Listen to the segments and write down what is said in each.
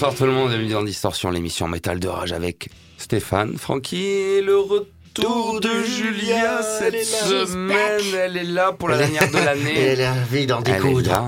Bonsoir tout le monde, bienvenue dans Distorsion, l'émission Métal de Rage avec Stéphane, Francky et le retour de Julia cette semaine. Elle est là pour la dernière de l'année. Elle a envie d'en Elle est découdre. là,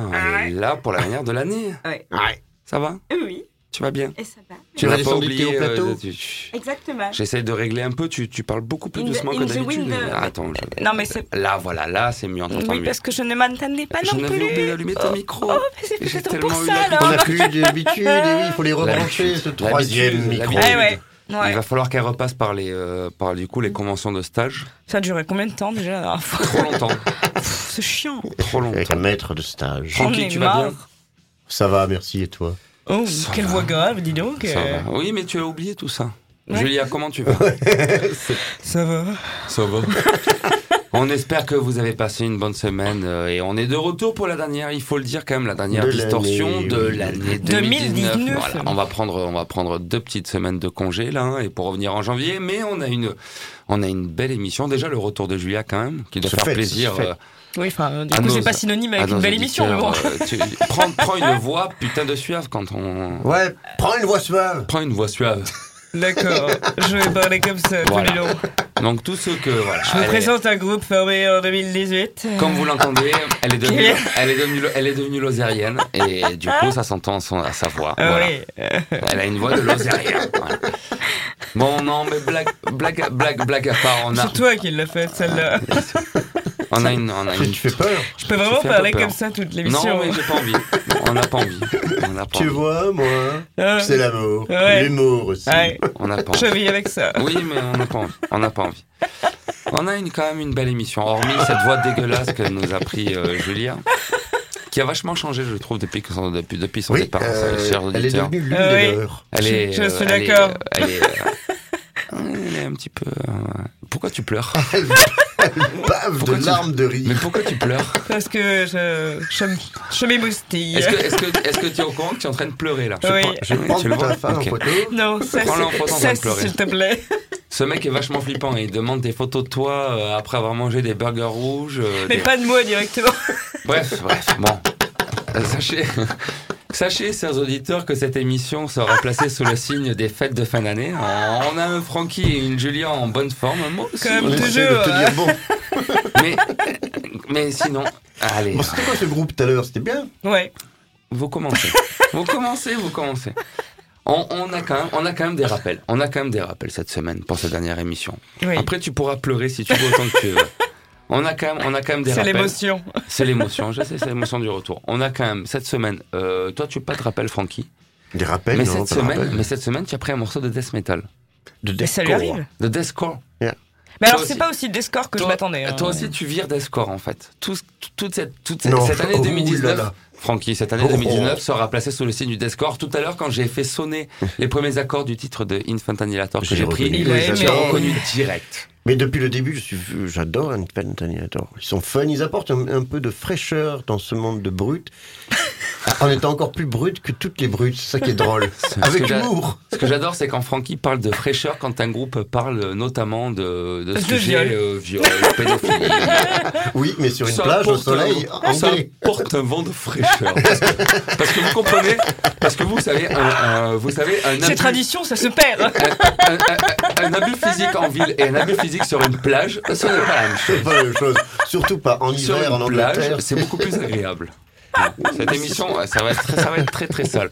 elle est là pour la dernière de l'année. Ouais. Ouais. Ça va? Oui, Tu vas bien? Et ça va. Tu vas n'as pas oublié au plateau euh, tu- Exactement. J'essaie de régler un peu, tu, tu parles beaucoup plus In the- doucement que the d'habitude. wind. Ah, Attends, je- Non, mais c'est. là voilà, là c'est mieux, on Oui, mieux. parce que je ne m'entendais pas Je non n'avais plus. oublié d'allumer ton micro. Oh, mais c'est peut-être tellement pour ça l'habitude. On alors. n'a plus d'habitude, il faut les rebrancher, ce troisième micro. ouais. Il va falloir qu'elle repasse par les, euh, par du coup les conventions de stage. Ça a duré combien de temps déjà la dernière fois Trop longtemps, C'est chiant. trop longtemps. Avec un maître de stage. Ai tu vas bien. Ça va, merci, et toi? Oh, Ça quelle va. voix grave, dis donc. Ça euh, va. Oui, mais tu as oublié tout ça. Ouais. Julia, comment tu vas Ça va. Ça va. On espère que vous avez passé une bonne semaine euh, et on est de retour pour la dernière, il faut le dire quand même, la dernière De distorsion de oui. l'année 2019. 2019. Voilà, on va prendre, on va prendre deux petites semaines de congé là hein, et pour revenir en janvier, mais on a une, on a une belle émission. Déjà le retour de Julia quand même, qui doit faire fait, plaisir. Euh, Oui, enfin, du À coup, c'est pas synonyme à avec une belle émission, mais bon. euh, tu- prends, prends une voix putain de suave quand on Ouais, prends une voix suave prend une voix suave. D'accord, je vais parler comme ça tout Voilà. le long. Donc tous ceux que voilà. Je vous est- présente un groupe formé en 2018. Comme vous l'entendez, elle est devenue, elle est devenue, elle est devenue lozérienne et du coup ça s'entend à sa voix. Ah Voilà. oui. euh, Elle a une voix de lozérien. Voilà. Bon non mais blague, blague, blague, blague à part, on a, C'est toi qui l'as fait, celle-là. On a une, on a Tu une. tu fais peur Je peux vraiment parler comme ça toute l'émission. Non mais j'ai pas envie. On n'a pas envie. On n'a pas Tu envie. vois, moi, Ah, c'est l'amour. Ouais. L'humour aussi. ouais, On n'a pas envie. je vis avec ça. Oui, mais on n'a pas envie. On n'a pas envie. On a une, quand même une belle émission, hormis cette voix dégueulasse que nous a pris euh, Julia, qui a vachement changé, je trouve, depuis, que son, depuis, depuis son Oui, départ, euh, elle est devenue l'une des oui. leurs. Elle Je- est, je euh, suis elle est, d'accord. euh, Elle est, euh, elle est un petit peu. Pourquoi tu pleures Bave Pourquoi de tu- larmes de Mais rire. pourquoi tu pleures Parce que je, je, je m'émoustille. Est-ce que est-ce que est-ce que tu es au courant que tu es en train de pleurer là? Oui. Je prends tu le ta vois femme Ok. en photo. Non, ça, Prends-le en photo en c'est- train ça, de pleurer. s'il te plaît. Ce mec est vachement flippant et il demande des photos de toi euh, après avoir mangé des burgers rouges. euh, Mais des- pas de moi directement. Bref, bref, bon. Sachez, sachez, chers auditeurs, que cette émission sera placée sous le signe des fêtes de fin d'année. On a un Francky et une Julia en bonne forme, moi aussi. Comme On toujours, hein. dire, bon, Mais, mais sinon, allez, bon c'était quoi ce groupe tout à l'heure? C'était bien? Ouais. vous commencez. Vous commencez, vous commencez. On, on a quand même, on a quand même des rappels. On a quand même des rappels cette semaine pour cette dernière émission. Oui. Après, tu pourras pleurer si tu veux autant que tu veux. On a quand même, on a quand même des C'est l'émotion. C'est l'émotion, je sais, c'est l'émotion du retour. On a quand même cette semaine. euh, toi, tu pas de rappel, Francky. Des rappels Mais non, cette semaine, mais cette semaine, tu as pris un morceau de death metal, De Mais ça lui deathcore. arrive. de deathcore. Mais alors, c'est pas aussi des scores que je m'attendais. hein. Toi aussi, tu vires deathcore en fait. Tout, toute cette, toute cette, Non, cette année oh 2019, là là. Francky, cette année Oh. 2019 sera placée sous le signe du deathcore. Tout à l'heure, quand j'ai fait sonner les premiers accords du titre de Infant Annihilator que J'ai pris, j'ai reconnu direct. Mais depuis le début, je suis, j'adore Infant Annihilator. Ils sont fun, ils apportent un, un peu de fraîcheur dans ce monde de brutes. en étant encore plus brut que toutes les brutes, c'est ça qui est drôle. Avec que j'a- humour. Ce que j'adore, c'est quand Francky parle de fraîcheur quand un groupe parle notamment de, de sujets viol. euh, viol, pédophilie. Oui, mais sur une Ça plage au soleil un- Ça porte un vent de fraîcheur. Parce que, parce que vous comprenez, parce que vous savez, un, un- vous savez, un Ces abus, traditions, ça se perd. un, un- un- un abus physique en ville et un abus physique sur une plage, ce n'est pas la même chose. C'est pas la même chose. Surtout pas en Sur hiver en une Angleterre. plage, c'est beaucoup plus agréable. Cette émission, ça va être, très- ça va être très très sale.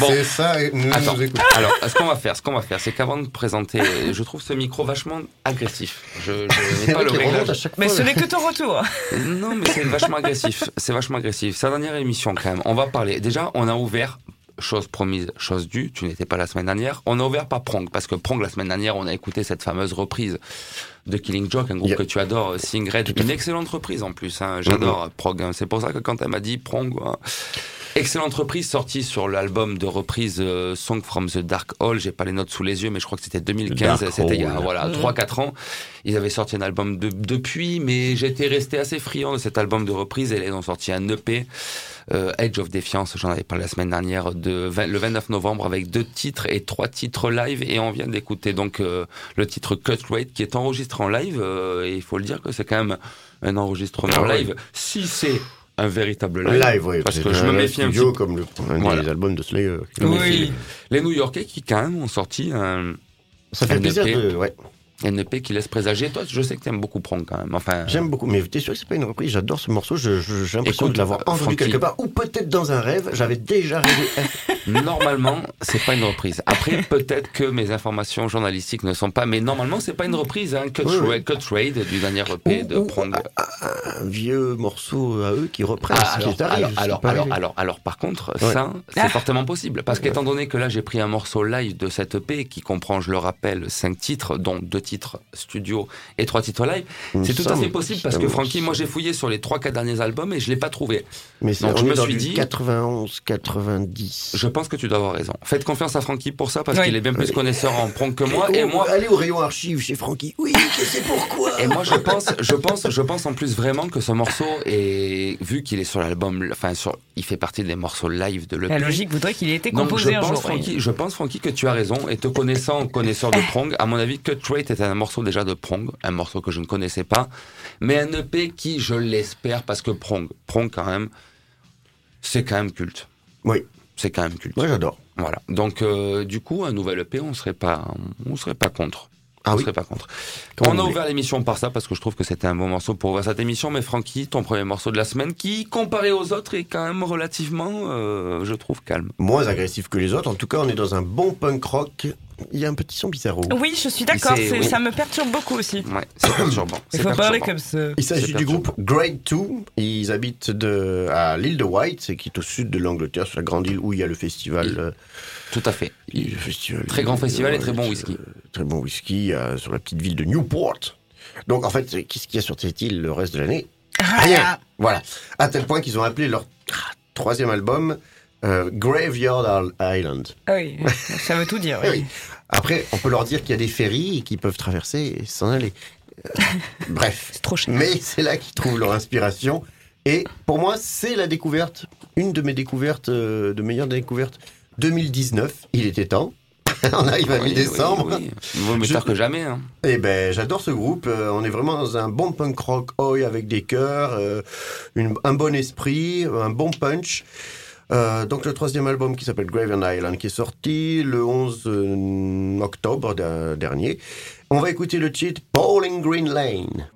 Bon, C'est ça, et nous Attends, nous écoutons. alors, ce qu'on va faire, ce qu'on va faire, c'est qu'avant de présenter, je trouve ce micro vachement agressif. Je, je n'ai pas le réglage. Mais fois. ce n'est que ton retour. Non, mais c'est vachement agressif. C'est vachement agressif. C'est la dernière émission quand même. On va parler. Déjà, on a ouvert. Chose promise, chose due, tu n'étais pas la semaine dernière. On a ouvert par Prong, parce que Prong, la semaine dernière, on a écouté cette fameuse reprise de Killing Joke, un groupe Yeah. que tu adores, Sing Red. Une excellente reprise en plus, hein. j'adore Prog. hein. C'est pour ça que quand elle m'a dit Prong, hein, excellente reprise sortie sur l'album de reprise euh, Song from the Dark Hall. J'ai pas les notes sous les yeux, mais je crois que c'était 2015, Dark c'était il y a voilà, Mhm. 3-4 ans. Ils avaient sorti un album de- depuis, mais j'étais resté assez friand de cet album de reprise et là, ils ont sorti un EP, euh, Edge of Defiance, j'en avais parlé la semaine dernière, de 20 le 29 novembre avec deux titres et trois titres live et on vient d'écouter donc euh, le titre Cut Rate qui est enregistré en live euh, et il faut le dire que c'est quand même un enregistrement Ah ouais. live. Si c'est un véritable live. Live, oui. Parce que je me un méfie un petit comme le, un Voilà. des albums de Slayer. Oui. Les New-Yorkais qui quand même ont sorti un, Ça fait Un plaisir de. Ouais. Un EP qui laisse présager. Toi, je sais que t'aimes beaucoup Prong quand même. Enfin, J'aime beaucoup, mais t'es sûr que c'est pas une reprise? J'adore ce morceau. J'ai l'impression de l'avoir euh, entendu quelque part, ou peut-être dans un rêve. J'avais déjà rêvé. Normalement, c'est pas une reprise. Après, peut-être que mes informations journalistiques ne sont pas, mais normalement, c'est pas une reprise. Hein. Cut, Oui, oui. Ra- Cut Raid du dernier EP de Ou- Prong. un vieux morceau à eux qui reprennent Ah, ce alors, qui alors, alors, alors, arrivé. alors, alors, par contre, Ouais. ça, c'est Ah. fortement possible. Parce qu'étant donné que là, j'ai pris un morceau live de cette EP qui comprend, je le rappelle, cinq titres, dont deux titres studio et trois titres live, c'est tout à fait possible que parce que Francky, moi, j'ai fouillé sur les trois, quatre derniers albums et je l'ai pas trouvé. Mais c'est donc, on je me suis dit- 91, 90. Je pense que tu dois avoir raison. Faites confiance à Francky pour ça parce Oui. qu'il est bien plus connaisseur en Prong que moi. Et moi, Allez au rayon archive chez Francky. Oui, je sais pourquoi. Et moi, je pense, je pense, je pense en plus vraiment que ce morceau est, vu qu'il est sur l'album, enfin, sur, il fait partie des morceaux live de l'EP. La logique voudrait qu'il ait été Donc, composé je un pense, jour. oui. Je pense, Francky, que tu as raison. Et te connaissant, connaisseur de Prong, à mon avis, Cut Rate est un morceau déjà de Prong, un morceau que je ne connaissais pas, mais un EP qui, je l'espère, parce que Prong, Prong quand même, c'est quand même culte. Oui, C'est quand même culte. moi j'adore. Voilà. Donc, euh, du coup, un nouvel EP, on serait pas, on serait pas contre. Ah on oui. serait pas contre. On a ouvert l'émission par ça parce que je trouve que c'était un bon morceau pour ouvrir cette émission. Mais Francky, ton premier morceau de la semaine, qui comparé aux autres est quand même relativement, euh, je trouve, calme. Moins agressif que les autres. En tout cas, on est dans un bon punk rock. Il y a un petit son bizarro. Oui, je suis d'accord, oui. ça me perturbe beaucoup aussi. Ouais, c'est perturbant. Il faut parler comme ça. Il s'agit du groupe Grade 2. Ils habitent de, à l'île de White, c'est qui est au sud de l'Angleterre, sur la grande île où il y a le festival. Il- euh, Tout à fait. le festival Très grand de festival et très bon White, whisky. euh, très bon whisky euh, sur la petite ville de Newport. Donc en fait, qu'est-ce qu'il y a sur cette île le reste de l'année? Rien. Voilà. À tel point qu'ils ont appelé leur troisième album euh, Graveyard Island. Ah oui, ça veut tout dire. Oui. oui. Après, on peut leur dire qu'il y a des ferries et qu'ils peuvent traverser et s'en aller. Euh, Bref. C'est trop cher. Mais c'est là qu'ils trouvent leur inspiration. Et pour moi, c'est la découverte, une de mes découvertes, euh, de meilleures découvertes 2019. Il était temps. on arrive à Oui, mi-décembre. Oui, oui. Mieux Je- tard que jamais. Hein. Eh ben, j'adore ce groupe. Euh, on est vraiment dans un bon punk rock oi avec des chœurs, euh, une- un bon esprit, un bon punch. Euh, donc le troisième album qui s'appelle Grave and Island qui est sorti le 11 euh, octobre de- dernier. On va écouter le titre Bowling Green Lane.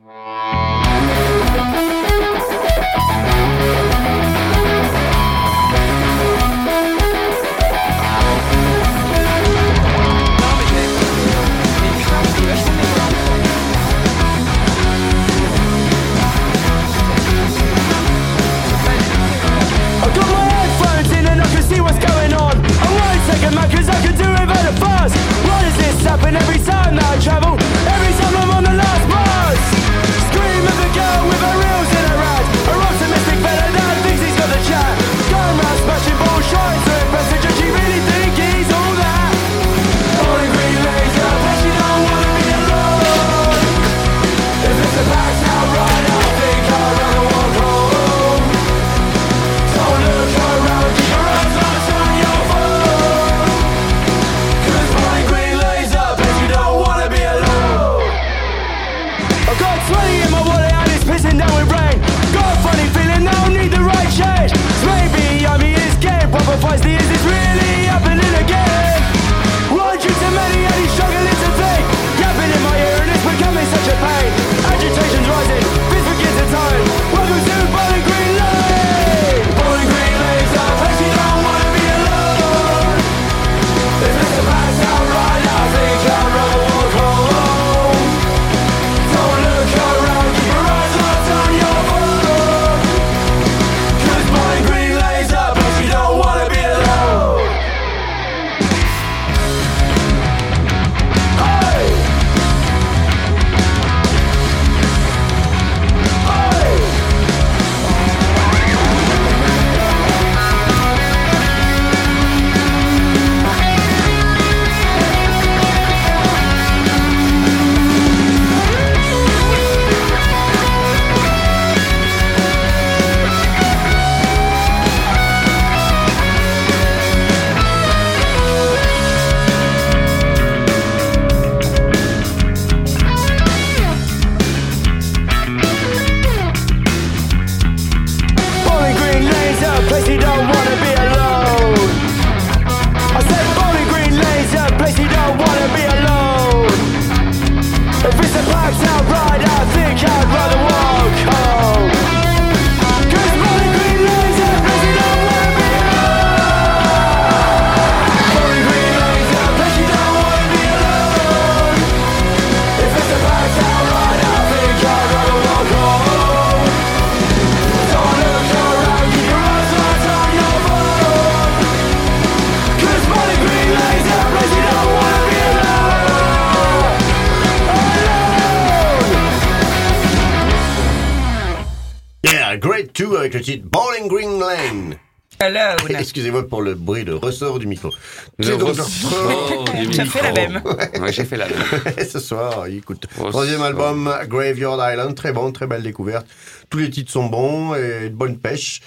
2 avec le titre Bowling Green Lane. Hello. Excusez-moi pour le bruit de ressort du micro. Le ressort du fait la même. Ouais, j'ai fait la même. ce soir, écoute. Troisième album, Graveyard Island, très bon, très belle découverte. Tous les titres sont bons et de bonne pêche.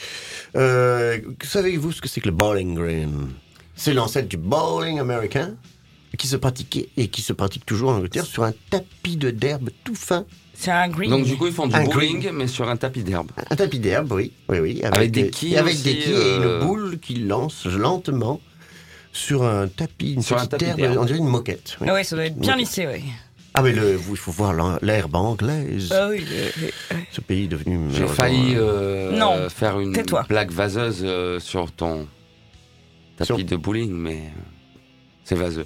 Euh, Savez-vous ce que c'est que le bowling green? C'est l'ancêtre du bowling américain qui se pratiquait et qui se pratique toujours en Angleterre sur un tapis de d'herbe tout fin. C'est un green. Donc du coup, ils font du Un bowling, green. mais sur un tapis d'herbe. Un tapis d'herbe, oui, oui, oui. Avec des quilles et avec aussi, des quilles et euh, une boule qui lance lentement sur un tapis, une Sur un tapis herbe, d'herbe. on dirait une moquette. oui. Ah ouais, ça doit être bien lissé, ouais. Ah mais le, il faut voir l'herbe anglaise. Ah oui. Ce pays est devenu. J'ai failli euh, euh, Non, faire une blague vaseuse euh, sur ton tapis Sur- de bowling, mais c'est vaseux.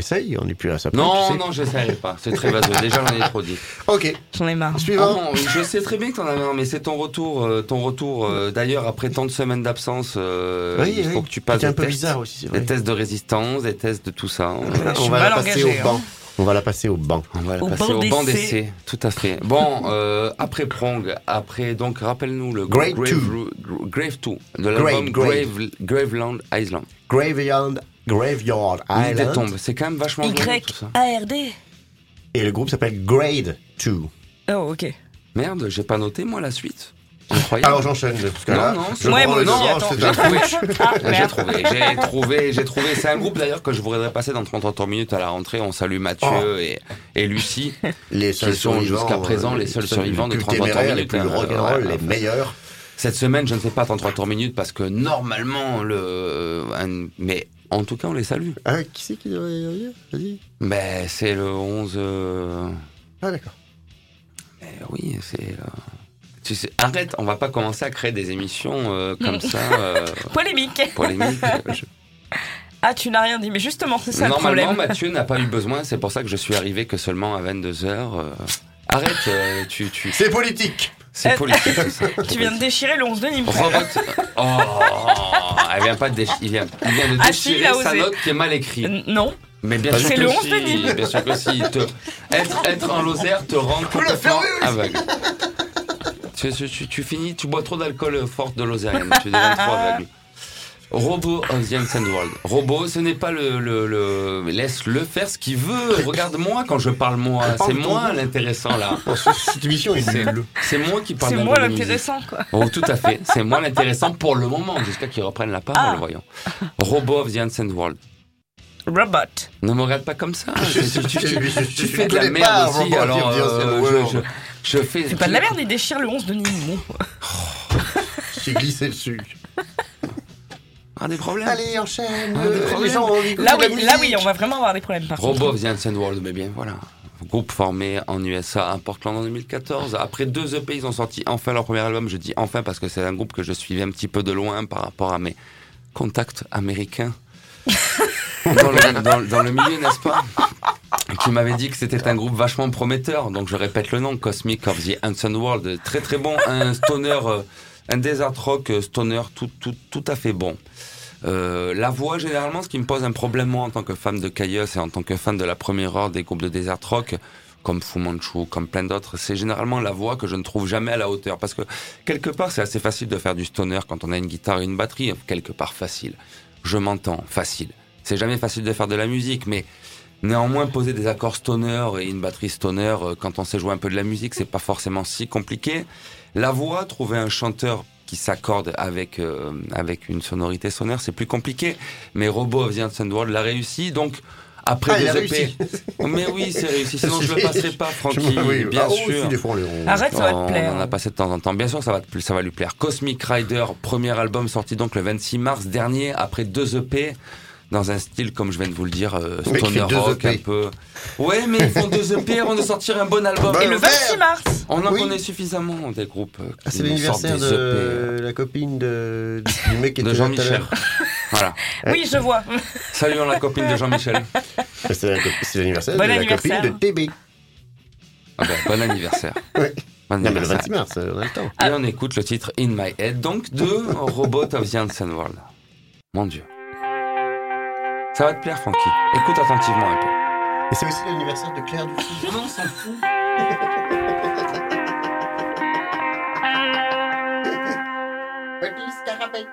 Essaye, on n'est plus à ça. Non, tu sais. non, je n'essaierai pas. C'est très vaseux. Déjà, j'en ai trop dit. Ok, J'en ai marre. suivant. Ah non, je sais très bien que t'en avais un, mais c'est ton retour. euh, ton retour. euh, D'ailleurs, après tant de semaines d'absence, euh, Oui, il faut oui. que tu passes des un peu tests, bizarre aussi, c'est vrai. des tests de résistance, des tests de tout ça. On, Je on va la passer au banc. On va la passer au banc. on va le Au passer banc au banc d'essai. Tout à fait. Bon, euh, après Prong, après donc rappelle-nous le Grave Grave, 2. Grave 2 de l'album Grave, Grave, Graveland Island. Graveyard, Graveyard Island. tombe. C'est quand même vachement ça. Y-A-R-D. Et le groupe s'appelle Grade 2. Oh, ok. Merde, j'ai pas noté moi la suite. Incroyable. Alors j'enchaîne. Parce que Non, là, non, je c'est- Ouais, moi les c'est J'ai un- trouvé, Ah, j'ai trouvé, j'ai trouvé, j'ai trouvé. C'est un groupe d'ailleurs que je voudrais passer dans 33 minutes à la rentrée. On salue Mathieu Oh. et, et Lucie. Les seuls Qui sont survivants. jusqu'à présent les seuls survivants de plus 33 téméraires, minutes, Les plus hein, rock'n'roll, les meilleurs. Cette semaine, je ne fais pas 33 tours minutes parce que normalement, le, mais en tout cas, on les salue. Ah, qui c'est qui devrait y revenir Vas-y. Mais c'est le 11. euh, Ah, d'accord. mais oui, c'est. Euh, tu sais, arrête, on va pas commencer à créer des émissions euh, comme ça, euh, Polémique. polémiques. Je- Ah, tu n'as rien dit, mais justement, c'est ça le Normalement, problème. Mathieu n'a pas eu besoin, c'est pour ça que je suis arrivé que seulement à 22h. Arrête, euh, tu, tu... C'est politique. c'est Euh, politique. ça. Tu viens de déchirer le 11 de Nîmes. Robot. Oh, elle vient pas de déchirer. Il vient, il vient de Ah, si, déchirer sa note qui est mal écrite. Euh, Non. Mais bien sûr le si, 11 de Nîmes. Bien sûr que si. Te- être, être en Lozère te rend complètement aveugle. Tu, tu, tu- tu finis, tu bois trop d'alcool fort de Lozérienne. Tu deviens trop aveugle. Robot of the Ancient World. Robot, ce n'est pas le, le, le- Laisse-le faire ce qu'il veut. Regarde-moi quand je parle moi. C'est moi l'intéressant là. Cette émission est C'est nulle. c'est moi qui parle C'est moi l'intéressant, quoi. Oh, tout à fait. C'est moi l'intéressant pour le moment, jusqu'à qu'ils reprennent la parole, Ah. voyons. Robot of the Ancient World. Robot. Ne me regarde pas comme ça. Je- Tu, je- tu- je- tu- je- tu je fais de la merde pas aussi. Alors, euh, je, je fais. C'est pas de la merde, il déchire le 11 de Nîmes. bon. J'ai glissé dessus. Ah, des problèmes. Allez, enchaîne. Des Euh, problèmes. les gens ont Là, oui, là, oui, on va vraiment avoir des problèmes, par contre. Robot of the Ancient World, mais bien voilà. Groupe formé en USA à Portland en 2014. Après deux EP, ils ont sorti enfin leur premier album. Je dis enfin parce que c'est un groupe que je suivais un petit peu de loin par rapport à mes contacts américains dans, le, dans- dans le milieu, n'est-ce pas? Qui m'avait dit que c'était un groupe vachement prometteur. Donc je répète le nom, Cosmic of the Ancient World. Très très bon, un stoner, euh, un desert rock euh, stoner tout, tout, tout à fait bon. Euh, la voix, généralement, ce qui me pose un problème, moi, en tant que fan de Caius et en tant que fan de la première heure des groupes de desert rock, comme Fu Manchu, comme plein d'autres, c'est généralement la voix que je ne trouve jamais à la hauteur. Parce que, quelque part, c'est assez facile de faire du stoner quand on a une guitare et une batterie. Quelque part facile. Je m'entends, facile. C'est jamais facile de faire de la musique, mais néanmoins, poser des accords stoner et une batterie stoner, euh, quand on sait jouer un peu de la musique, c'est pas forcément si compliqué. La voix, trouver un chanteur qui s'accorde avec euh, avec une sonorité sonore, c'est plus compliqué. Mais Robo of the Ancient World l'a réussi, donc après Ah, il a deux EP. réussi. Mais oui, c'est réussi. Sinon, je le passerai pas, Francky. Je- oui, bien ah, sûr. si, des fois, on les- on- Arrête, ça va on te plaire. en a passé de temps en temps. Bien sûr, ça va, te ça va lui plaire. Cosmic Rider, premier album sorti donc le 26 mars dernier, après deux EP, dans un style, comme je viens de vous le dire, euh, stoner rock, EP. un peu. Ouais, mais ils font deux EP avant de sortir un bon album. Et le Vert. 26 mars. On en Oui. connaît suffisamment des groupes. euh, Ah, c'est l'anniversaire sortent des EP, de la copine de, du mec qui de était à Jean-Michel. voilà. Oui, je vois. Saluons la copine de Jean-Michel. C'est l'anniversaire Bon de la copine de TB. Ah ben, bon anniversaire. Ouais. Bon Non, mais le anniversaire. 26 mars, euh, on a le temps. Et on écoute le titre In My Head, donc de Robot of the Ancient World. Mon Dieu. Ça va te plaire, Francky. Écoute attentivement un peu. Et c'est aussi l'anniversaire de Claire Dufy. non, on s'en fout. Petit scarabée.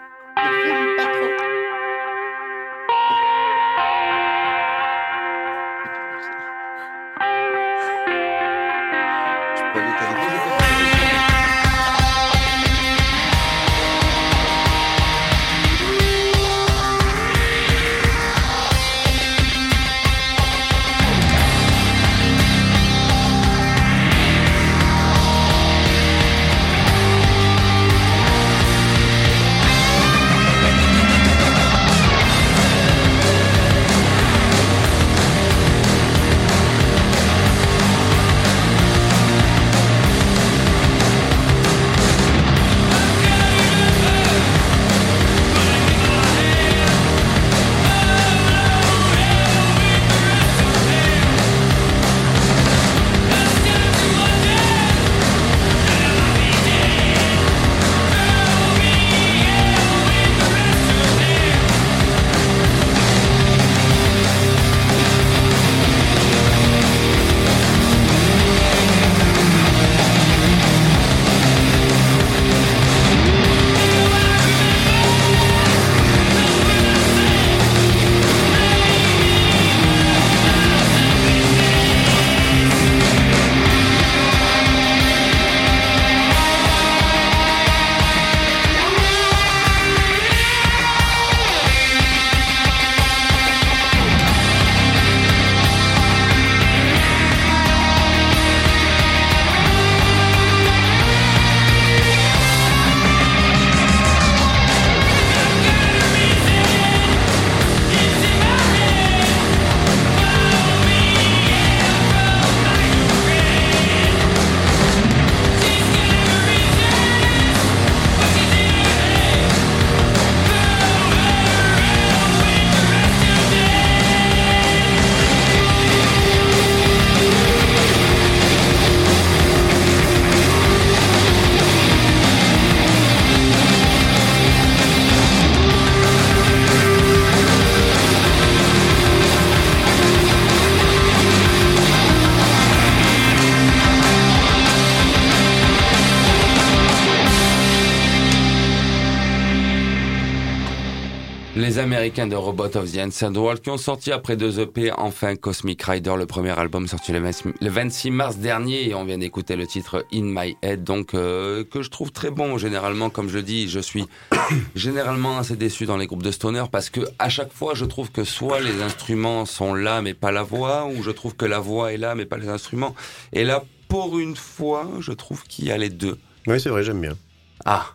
De Robot of the Ancient World qui ont sorti après deux EP enfin Cosmic Rider, le premier album sorti le 26 le 26 mars dernier et on vient d'écouter le titre In My Head donc euh, que je trouve très bon généralement comme je dis je suis généralement assez déçu dans les groupes de stoner parce que à chaque fois je trouve que soit les instruments sont là mais pas la voix ou je trouve que la voix est là mais pas les instruments et là pour une fois je trouve qu'il y a les deux. Oui, c'est vrai, j'aime bien. Ah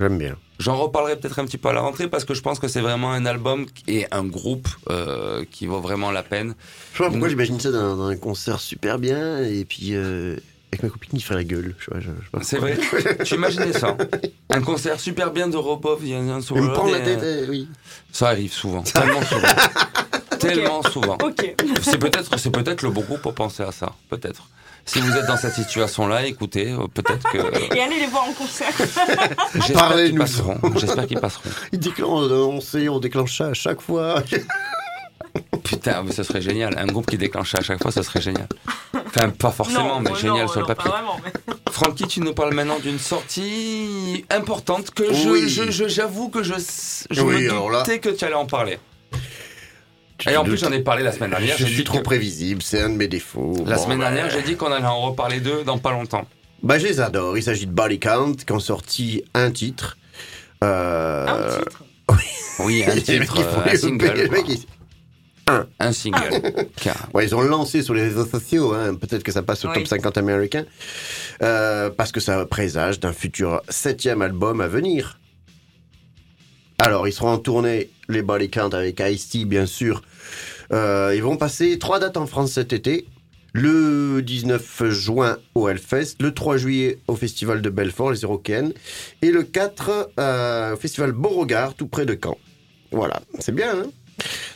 J'aime bien. J'en reparlerai peut-être un petit peu à la rentrée parce que je pense que c'est vraiment un album et un groupe euh, qui vaut vraiment la peine. Je sais pas pourquoi j'imagine ça dans, dans un concert super bien et puis euh, avec ma copine qui fait la gueule. C'est vrai Tu imaginais ça Un concert super bien de Robov, il y a un Il me prend la tête, euh, oui. Ça arrive souvent, tellement souvent. tellement souvent. C'est peut-être c'est peut-être le bon groupe pour penser à ça, peut-être. Si vous êtes dans cette situation-là, écoutez, euh, peut-être que Et allez les voir en concert. j'espère qu'ils Parlez-nous. passeront. J'espère qu'ils passeront. Il déclenche, on sait, on déclenche ça à chaque fois. Putain, mais ce serait génial. Un groupe qui déclenche à chaque fois, ce serait génial. Enfin, pas forcément, non, mais non, génial non, sur le papier. Mais... Francky, tu nous parles maintenant d'une sortie importante que je- Oui. je, je- j'avoue que je, je Oui, me alors là- doutais que tu allais en parler. Tu Et en plus, j'en ai parlé la semaine dernière. Je suis trop que- prévisible, c'est un de mes défauts. La Bon, semaine bah, dernière, j'ai dit qu'on allait en reparler d'eux dans pas longtemps. Bah, je les adore. Il s'agit de Body Count qui ont sorti un titre. Euh... Un titre. Oui, un titre, euh, un single. ils- Un single. Ouais, ils ont lancé sur les réseaux sociaux, hein. peut-être que ça passe au Oui. top 50 américain, euh, parce que ça présage d'un futur septième album à venir. Alors, ils seront en tournée, les Body Count, avec Ice-T, bien sûr. Euh, ils vont passer trois dates en France cet été. Le 19 juin au Hellfest, le 3 juillet au Festival de Belfort, les Eurocaines, et le 4 euh, au Festival Beauregard, tout près de Caen. Voilà, c'est bien, hein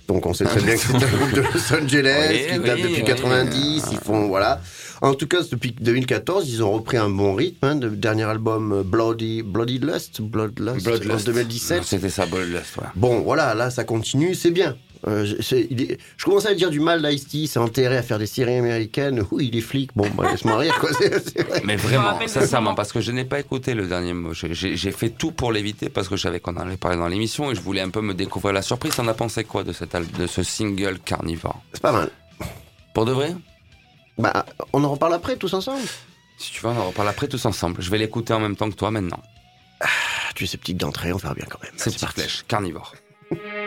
donc on sait très bien que c'est un groupe de Los Angeles Oui, qui oui, date depuis oui. 90. Ils font voilà. En tout cas, depuis 2014, ils ont repris un bon rythme. Hein, le dernier album euh, Bloody Bloody Lust, Bloodlust, en Bloodlust. 2017. C'était ça, Bloodlust, ouais. Bon, voilà, là, ça continue, c'est bien. Euh, je, c'est- il est- je commence à dire du mal d'Ice-T, c'est enterré à faire des séries américaines. Oui, il est flic. Bon, bah, laisse-moi rire, quoi. C'est- c'est vrai. Mais me vraiment, sincèrement, parce que je n'ai pas écouté le dernier mot. J'ai- fait tout pour l'éviter parce que je savais qu'on en allait parler dans l'émission et je voulais un peu me découvrir la surprise. T'en as pensé quoi de, cet al- de ce single Carnivore? C'est pas mal. Pour de vrai? Bah, on en reparle après, tous ensemble. Si tu veux, on en reparle après tous ensemble. Je vais l'écouter en même temps que toi maintenant. Ah, tu es sceptique d'entrée, on verra bien quand même. C'est petite parti. flèche, Carnivore.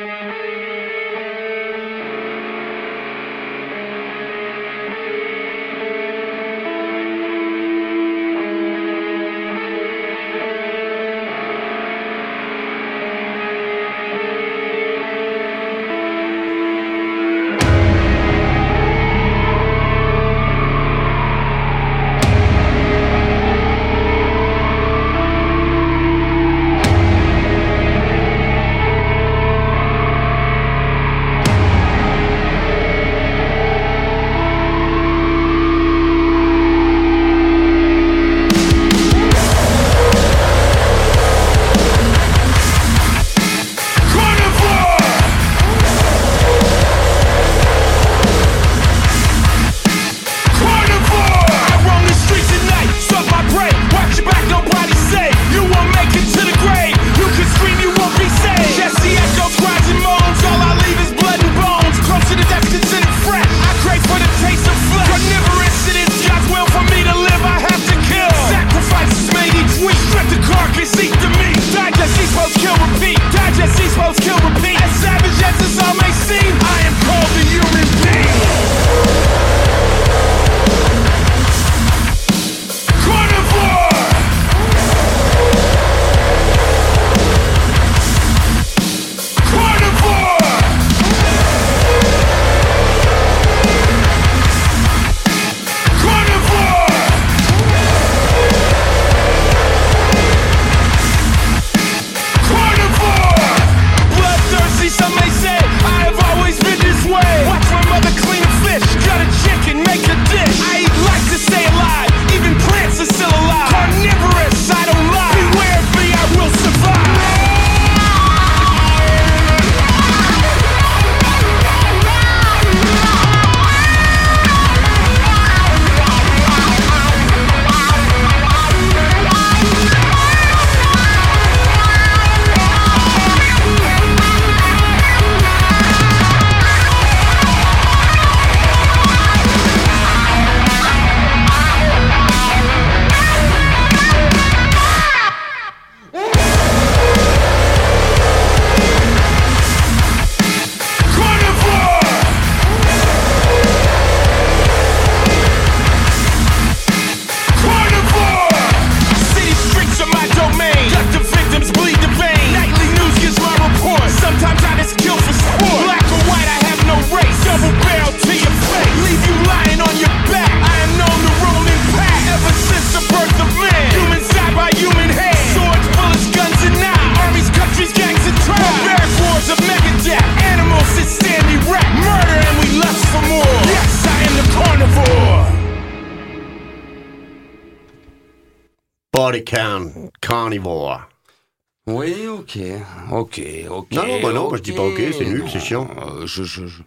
ok, c'est nul, c'est chiant. Euh, je, je, je,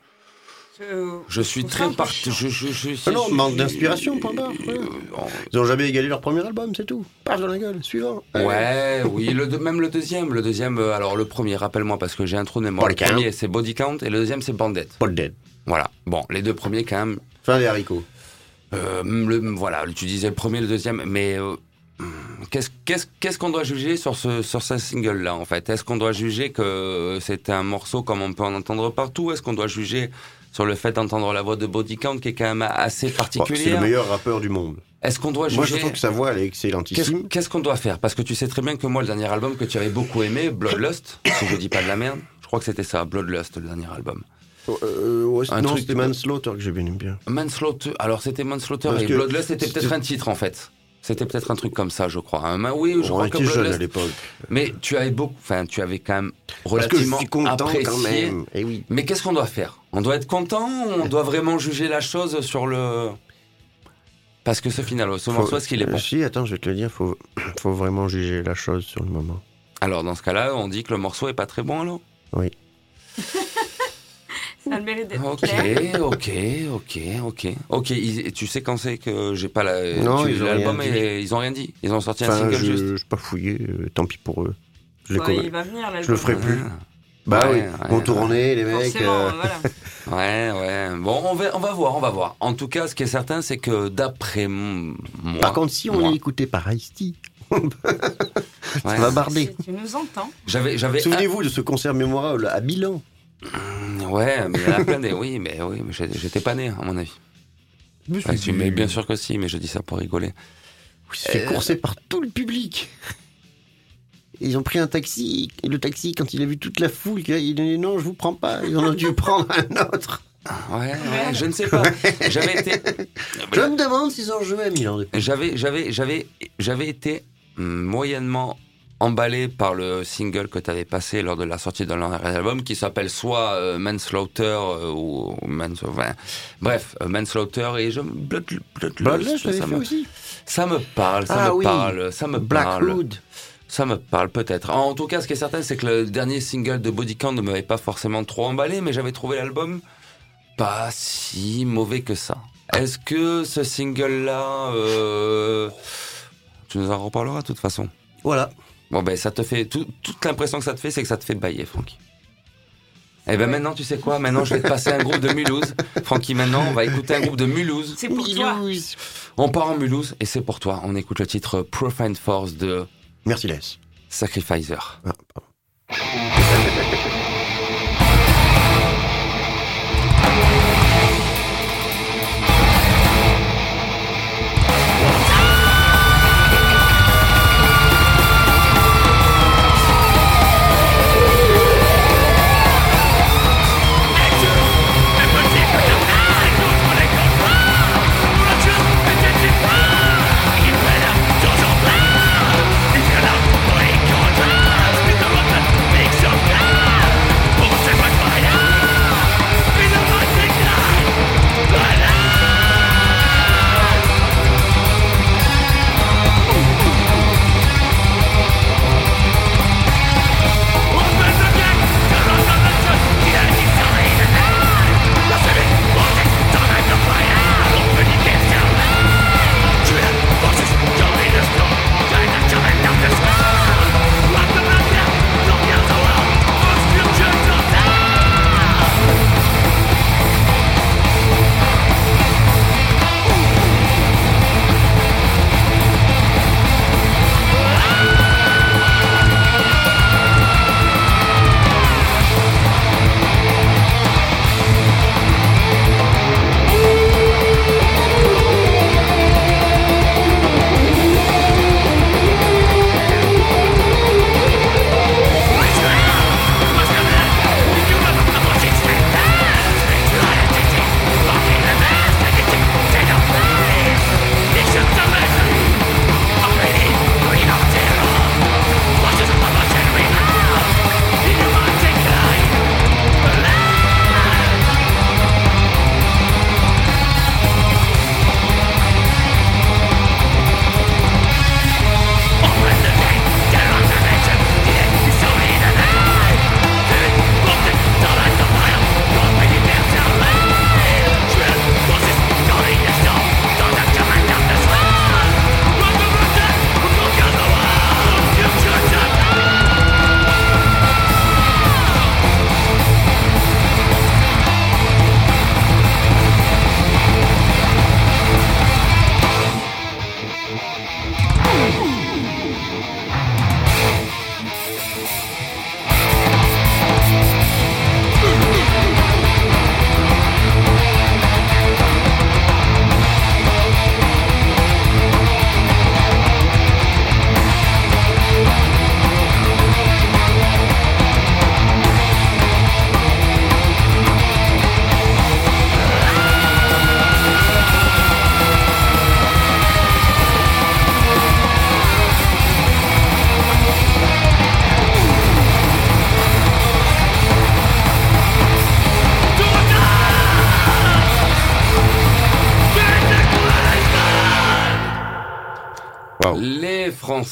Euh, je suis très parti. Je, je, je, Ah non, je- manque d'inspiration, point barre. Euh, Ils ont jamais égalé leur premier album, c'est tout. Paf dans la gueule, suivant. Allez. Ouais, oui, le, deux- même le deuxième. Le deuxième, alors le premier, rappelle-moi, parce que j'ai un trou de mémoire. Le premier, c'est Body Count, et le deuxième, c'est de dead. Voilà. Bon, les deux premiers, quand même. Fin des haricots. euh, le, voilà, tu disais le premier, le deuxième, mais euh, qu'est-ce qu'on doit juger sur ce sur ce single-là, en fait? Est-ce qu'on doit juger que c'est un morceau comme on peut en entendre partout? Est-ce qu'on doit juger sur le fait d'entendre la voix de Body Count, qui est quand même assez Bon, c'est le particulière? meilleur rappeur du monde. Est-ce qu'on doit Moi, je juger trouve que sa voix, elle est excellentissime. qu'est-ce qu'on doit faire? Parce que tu sais très bien que moi, le dernier album que tu avais beaucoup aimé, Bloodlust, si je dis pas de la merde, je crois que c'était ça, Bloodlust, le dernier album. Euh, ouais, Un non, truc c'était de- Manslaughter que j'ai bien aimé bien. Manslaughter, alors c'était Manslaughter Parce et Bloodlust, c'était peut-être un titre en fait. C'était peut-être un truc comme ça, je crois. hein. Mais oui, je On crois que jeunes à l'époque. Mais tu avais beaucoup, enfin, tu avais quand même Parce que je relativement suis content apprécié. quand même. Eh oui. Mais qu'est-ce qu'on doit faire? On doit être content ou on doit vraiment juger la chose sur le Parce que ce final, ce morceau, est-ce qu'il est bon Si, attends, je vais te le dire, faut, faut vraiment juger la chose sur le moment. Alors dans ce cas-là, on dit que le morceau est pas très bon alors Oui. Ça le mérite d'être Ok, clair. ok, ok, ok, ok. ils- tu sais quand c'est que j'ai pas la. Non, tu- ils ont l'album rien dit. et ils ont rien dit. Ils ont sorti un Enfin, single je juste. n'ai pas fouillé, euh, tant pis pour eux. Je, Ouais, il va venir, je le ferai plus. Ah. Bah Ouais, oui, ouais. tourner, les mecs. Euh, voilà. Ouais, ouais. Bon, on va, on va voir, on va voir. En tout cas, ce qui est certain, c'est que d'après moi. Par contre, si on moi, est écouté par Ice-T, ouais. ça va barder. Si tu nous entends. J'avais, j'avais. Souvenez-vous de ce concert mémorable à Milan. Un- Ouais, mais il y en a plein des. Oui, mais oui, mais j'étais pas né, à mon avis. Tu- mais bien sûr que si, mais je dis ça pour rigoler. Il s'est fait Euh. courser par tout le public. Ils ont pris un taxi, et le taxi, quand il a vu toute la foule, il a dit non, je vous prends pas. Ils en ont dû prendre un autre. Ouais, ouais, je ne sais pas. J'avais été. Je me demande s'ils ont joué à Milan. J'avais, j'avais, j'avais, j'avais été hum, moyennement emballé par le single que tu avais passé lors de la sortie de leur album qui s'appelle soit euh, Manslaughter euh, ou ou Mans, enfin, bref euh, Manslaughter et je Blood, Bloodlust, Bloodlust, ça, j'avais fait me, aussi. ça me parle ça Ah me oui. parle ça me parle Blackwood. ça me parle peut-être en tout cas ce qui est certain c'est que le dernier single de Bodycount ne m'avait pas forcément trop emballé mais j'avais trouvé l'album pas si mauvais que ça est-ce que ce single là tu nous en reparleras de toute façon? Voilà. Bon ben ça te fait tout- toute l'impression que ça te fait, c'est que ça te fait bailler, Francky. Eh ben maintenant tu sais quoi? Maintenant je vais te passer un groupe de Mulhouse, Francky. Maintenant on va écouter un groupe de Mulhouse. C'est pour toi. On part en Mulhouse et c'est pour toi. On écoute le titre Profane Force de Merci Les. Sacrificer. Ah,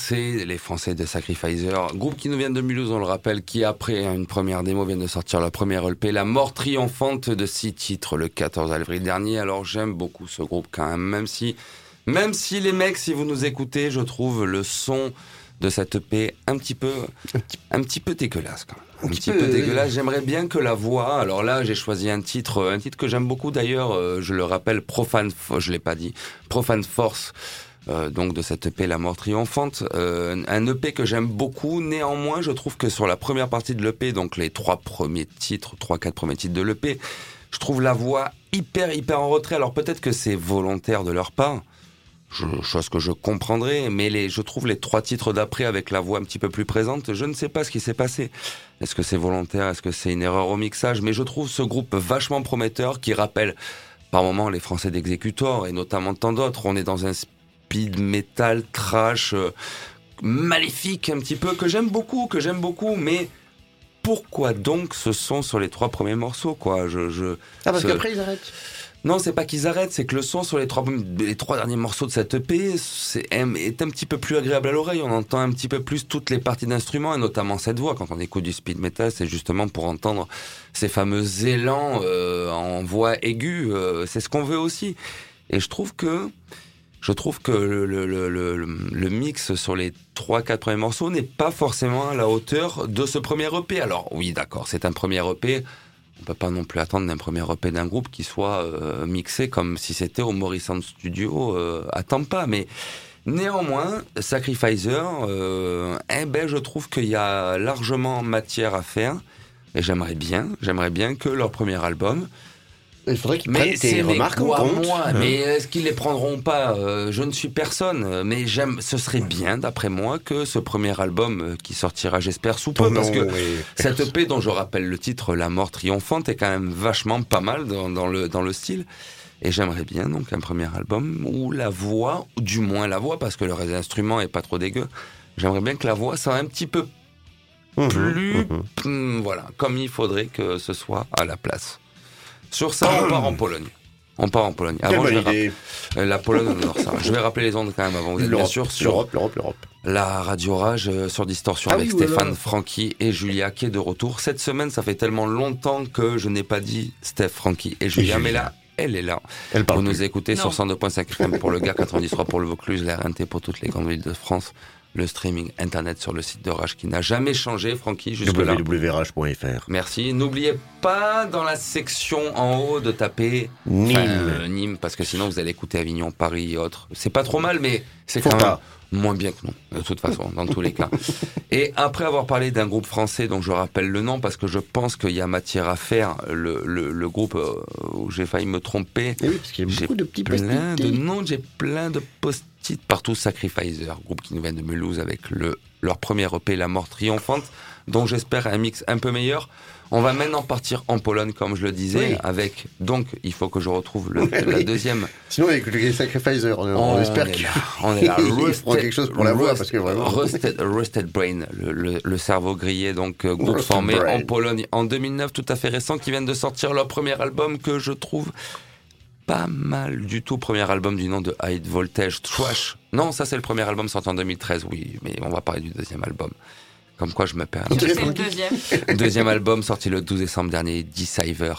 Français, les Français de Sacrificer, groupe qui nous vient de Mulhouse, on le rappelle, qui après une première démo vient de sortir la première LP, La mort triomphante de six titres le 14 avril dernier. Alors j'aime beaucoup ce groupe quand même, même si, même si les mecs, si vous nous écoutez, je trouve le son de cette EP un petit peu, un petit peu dégueulasse quand même. Un, petit, peu, dégueulasse. J'aimerais bien que la voix. Alors là, j'ai choisi un titre, un titre que j'aime beaucoup d'ailleurs. euh, je le rappelle, Profane, je l'ai pas dit, Profane Force. Euh, donc de cette EP La Mort Triomphante, Euh, un EP que j'aime beaucoup. Néanmoins, je trouve que sur la première partie de l'EP, donc les trois premiers titres, trois quatre premiers titres de l'EP, je trouve la voix hyper hyper en retrait. Alors peut-être que c'est volontaire de leur part, chose que je comprendrais, mais les, je trouve les trois titres d'après avec la voix un petit peu plus présente, je ne sais pas ce qui s'est passé. Est-ce que c'est volontaire, est-ce que c'est une erreur au mixage? Mais je trouve ce groupe vachement prometteur qui rappelle par moments les Français d'Executor et notamment tant d'autres. On est dans un speed metal trash euh, maléfique un petit peu que j'aime beaucoup, que j'aime beaucoup, mais pourquoi donc ce son sur les trois premiers morceaux quoi? Je, je... Ah, parce Ce- qu'après, ils arrêtent. Non, c'est pas qu'ils arrêtent, c'est que le son sur les trois, les trois derniers morceaux de cette EP c'est, est un petit peu plus agréable à l'oreille. On entend un petit peu plus toutes les parties d'instruments et notamment cette voix. Quand on écoute du speed metal, c'est justement pour entendre ces fameux élans euh, en voix aiguë. euh, c'est ce qu'on veut aussi. Et je trouve que je trouve que le, mix sur les trois quatre premiers morceaux n'est pas forcément à la hauteur de ce premier EP. Alors oui, d'accord, c'est un premier EP. On peut pas non plus attendre d'un premier EP d'un groupe qui soit euh, mixé comme si c'était au Morrison Studio euh, à Tampa. Mais néanmoins, Sacrificer, eh je trouve qu'il y a largement matière à faire. Et j'aimerais bien, j'aimerais bien que leur premier album, Il faudrait qu'ils mais prennent tes remarques en compte. moi. hein. Mais est-ce qu'ils les prendront pas Euh, Je ne suis personne. Mais j'aime. Ce serait bien, d'après moi, que ce premier album euh, qui sortira, j'espère, sous peu, Oh parce non, que oui. cette EP dont je rappelle le titre, La mort triomphante, est quand même vachement pas mal dans, dans le dans le style. Et j'aimerais bien donc un premier album où la voix, ou du moins la voix, parce que le reste des instruments est pas trop dégueu. J'aimerais bien que la voix soit un petit peu Mhm, plus, mhm. hum, voilà, comme il faudrait que ce soit à la place. Sur ça, on part en Pologne. On part en Pologne. Avant, je bonne vais idée. rappeler- euh, la Pologne, on adore ça. Je vais rappeler les ondes quand même avant. Vous êtes bien L'Europe, sûr sur l'Europe, l'Europe, l'Europe. la Radio Rage euh, sur Distorsion Ah avec oui, voilà. Stéphane, Francky et Julia qui est de retour. Cette semaine, ça fait tellement longtemps que je n'ai pas dit Steph, Francky et Julia, Julia. mais là, elle est là. Elle Vous parle nous plus. écoutez Non. sur 102.5 FM pour le gars, 93 pour le Vaucluse, la RNT pour toutes les grandes villes de France, le streaming internet sur le site de Rage qui n'a jamais changé, Francky, jusque-là. www.rage.fr. Merci. N'oubliez pas dans la section en haut de taper Nîmes. Euh, Nîmes, parce que sinon vous allez écouter Avignon, Paris et autres. C'est pas trop mal, mais c'est quand même moins bien que non, de toute façon, dans tous les cas. Et après avoir parlé d'un groupe français dont je rappelle le nom, parce que je pense qu'il y a matière à faire, le, le, le groupe euh, où j'ai failli me tromper, Eh oui, parce qu'il y a beaucoup de petits plein de noms, j'ai plein de partout. Sacrificer, groupe qui nous vient de Mulhouse avec le, leur premier EP, La Mort Triomphante, dont j'espère un mix un peu meilleur. On va maintenant partir en Pologne, comme je le disais, Oui. avec, donc, il faut que je retrouve le, la deuxième. Sinon, avec les Sacrificer, on, on espère est que. là, on est là. Rusted- quelque chose pour la voix, parce que vraiment- Rusted, Rusted Brain, le, le- le cerveau grillé, donc euh, groupe Rusted formé Brain. en Pologne en 2009, tout à fait récent, qui viennent de sortir leur premier album que je trouve pas mal du tout. Premier album du nom de High Voltage Trash. Non, ça c'est le premier album sorti en 2013, oui, mais on va parler du deuxième album. Comme quoi je me perds. un petit Ok. C'est le deuxième. Deuxième album sorti le 12 décembre dernier, Deceiver.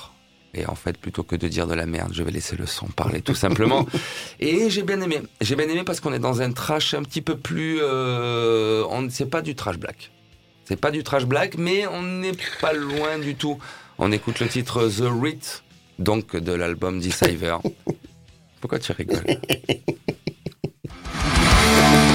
Et en fait, plutôt que de dire de la merde, je vais laisser le son parler tout simplement. Et j'ai bien aimé. J'ai bien aimé parce qu'on est dans un trash un petit peu plus. Euh, on c'est pas du trash black. C'est pas du trash black, mais on n'est pas loin du tout. On écoute le titre The Rite, donc de l'album Deceiver. Pourquoi tu rigoles?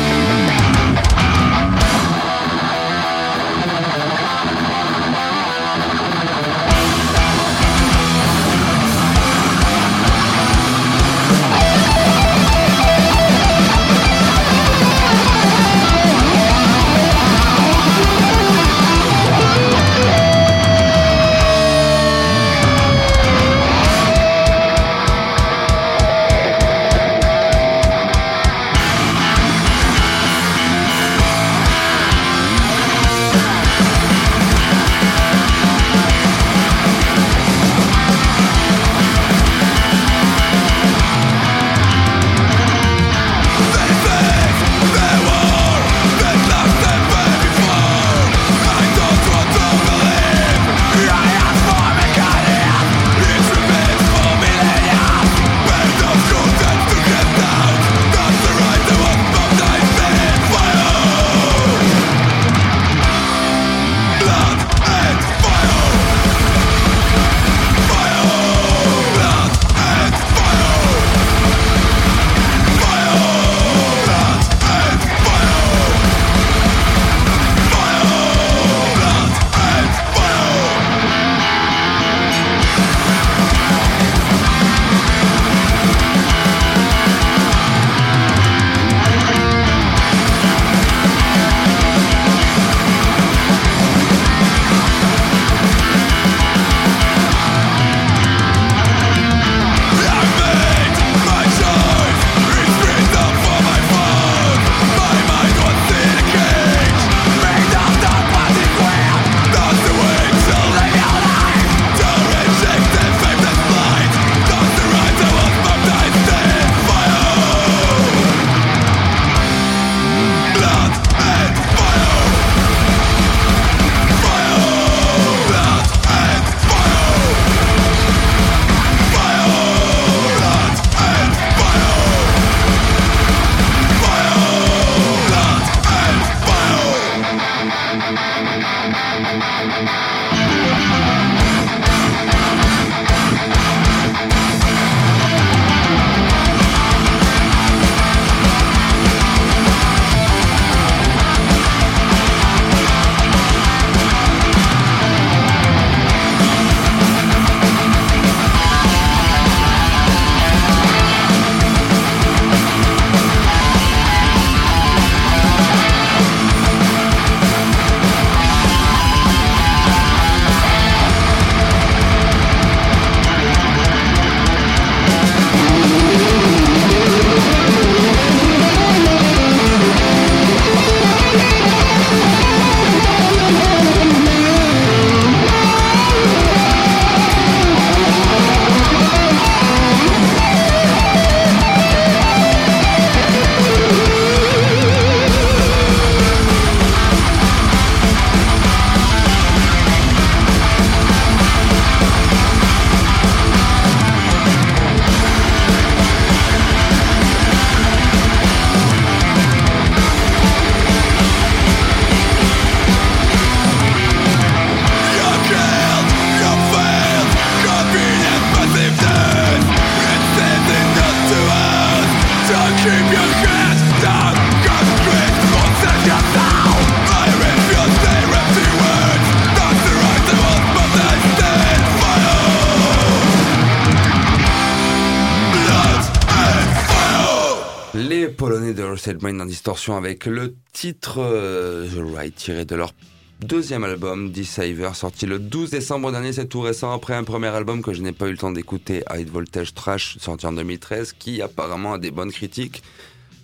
Brain en distorsion avec le titre euh, The Ride tiré de leur deuxième album Deceiver sorti le 12 décembre dernier, c'est tout récent après un premier album que je n'ai pas eu le temps d'écouter, High Voltage Trash sorti en 2013 qui apparemment a des bonnes critiques.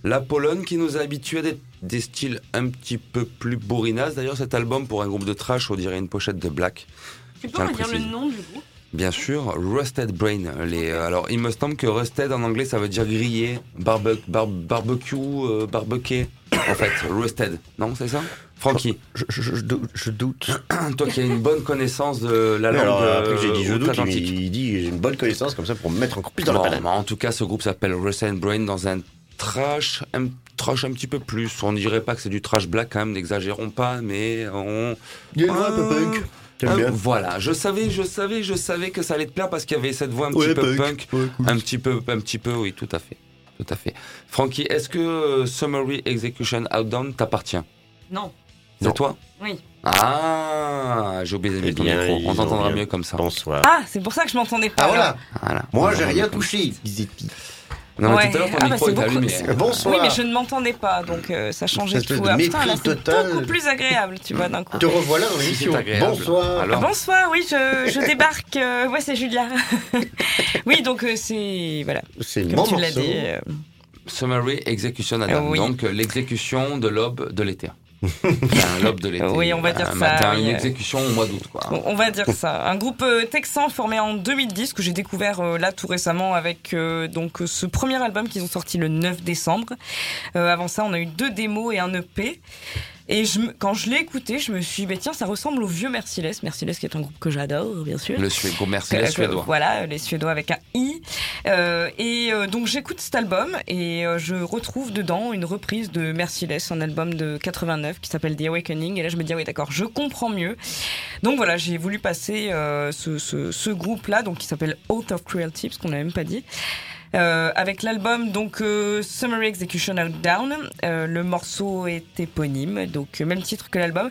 La Pologne qui nous a habitués à des, des styles un petit peu plus bourrinasses. D'ailleurs cet album pour un groupe de trash on dirait une pochette de black. Tu peux me dire le nom du groupe? Bien sûr, Rusted Brain. Les, euh, alors, il me semble que Rusted en anglais, ça veut dire grillé, barbe, barbe- barbecue, euh, barbecue. En fait, Rusted. Non, c'est ça? Francky, Je, je- je dou- je doute. toi qui as une bonne connaissance de la Mais langue alors, euh, après que j'ai dit je doute, il, outre-Atlantique. il dit j'ai une bonne connaissance comme ça pour me mettre encore plus dans Bon, la mais en tout cas, ce groupe s'appelle Rusted Brain dans un trash, un trash un petit peu plus. On dirait pas que c'est du trash black quand même, n'exagérons pas, mais on... Il y a un peu Euh, punk. Euh, bien Voilà, je savais, je savais, je savais que ça allait te plaire parce qu'il y avait cette voix un petit Ouais, peu punk. Ouais, cool. Un petit peu, un petit peu, oui, tout à fait. Tout à fait. Francky, est-ce que euh, Summary Execution Outdown t'appartient? Non. C'est toi? Oui. Ah, j'ai oublié de Eh mettre ton bien, micro. On t'entendra mieux comme ça. Bonsoir. Ah, c'est pour ça que je m'entendais pas. Ah voilà, Voilà. moi j'ai rien touché. Non, mais Ouais. tout à l'heure, ton Ah, bah, micro allumé. Bonsoir. Oui, mais je ne m'entendais pas, donc euh, ça changeait tout. de Ah, putain, là, c'est total. beaucoup plus agréable, tu vois, d'un coup. Te revoilà dans Si, l'émission. c'est agréable. Bonsoir. Alors, Bonsoir, oui, je, je débarque. euh, ouais, c'est Julia. oui, donc euh, c'est. Voilà, C'est comme mon tu l'as dit. euh, Summary Execution Outdown. oui. Donc, euh, l'exécution de l'aube de l'été. Enfin, l'aube de l'été. Oui, on va dire Un ça, matin, oui, une exécution au mois d'août, quoi. On va dire ça. Un groupe euh, texan formé en 2010 que j'ai découvert euh, là tout récemment avec euh, donc ce premier album qu'ils ont sorti le 9 décembre. Euh, avant ça, on a eu deux démos et un EP. Et je quand je l'ai écouté, je me suis dit, bah, tiens, ça ressemble au vieux Merciless. Merciless qui est un groupe que j'adore, bien sûr. Le Suédois, merci, Que- les que- Suédois. Voilà, les Suédois avec un I. Euh, et euh, donc j'écoute cet album et euh, je retrouve dedans une reprise de Merciless, un album de 89 qui s'appelle The Awakening. Et là je me dis, ah oui d'accord, je comprends mieux. Donc voilà, j'ai voulu passer euh, ce, ce, ce groupe-là, donc qui s'appelle Oath of Cruelty, parce qu'on n'a même pas dit. Euh, avec l'album donc euh, Summary Execution Out Down, Euh, le morceau est éponyme, donc euh, même titre que l'album.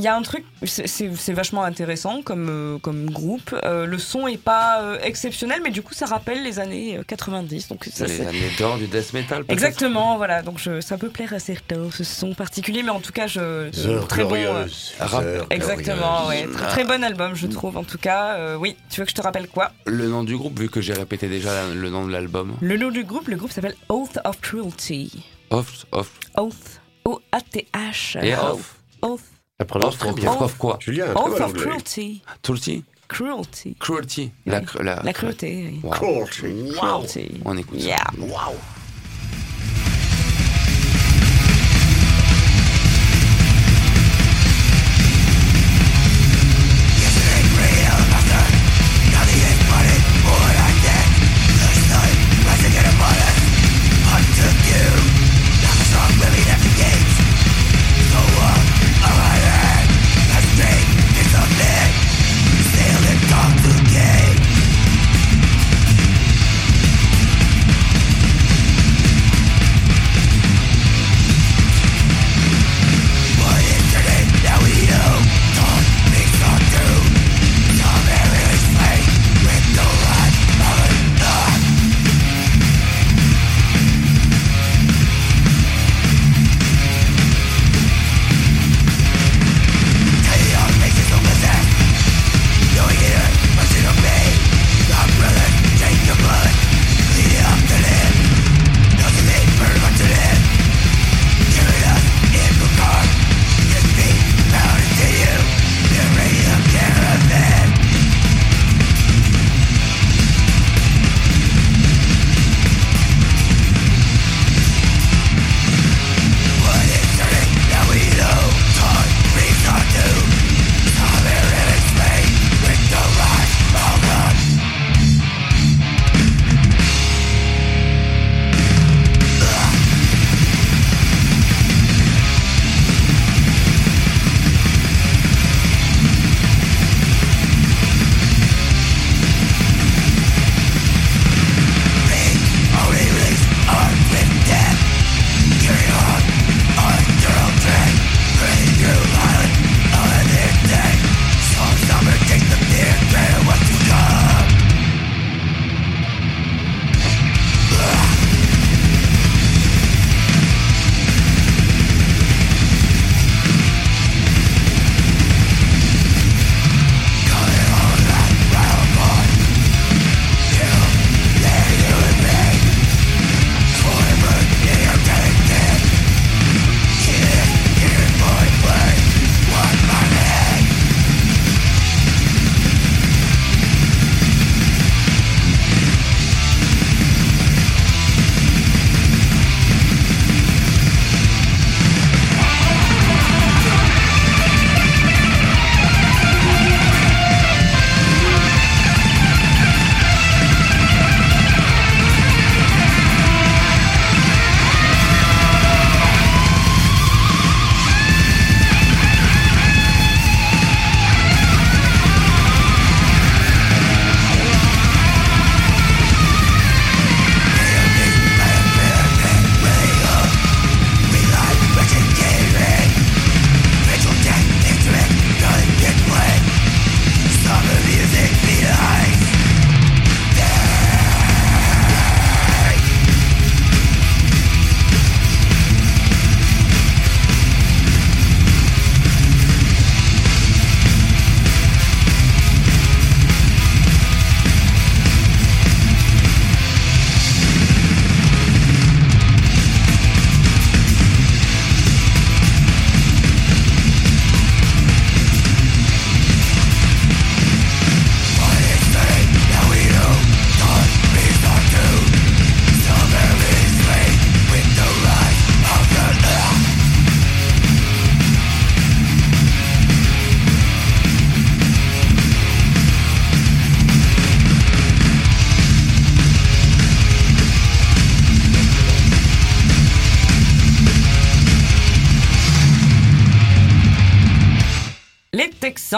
Il y a un truc, c'est- vachement intéressant comme, euh, comme groupe. Euh, le son est pas euh, exceptionnel, mais du coup ça rappelle les années euh, 90. Donc ça, C'est les années d'or du death metal, Exactement, voilà. Donc je, ça peut plaire à certains, ce son particulier, mais en tout cas, je Heures très bon. euh. Rap- Exactement, ouais. Très, très bon album, je trouve. En tout cas, euh, oui. Tu veux que je te rappelle quoi? Le nom du groupe, vu que j'ai répété déjà la- le nom de l'album. Le nom du groupe, le groupe s'appelle Oath of Cruelty. Off, off, Oath. O-A-T-H. et off. Oath. La prononce très bien. off, quoi Julien, très of. Cruelty. Cruelty Cruelty. Cruelty. La, cru- la, La cruauté, oui. Wow. Cruelty. Cruelty. On écoute ça. Yeah. Wow.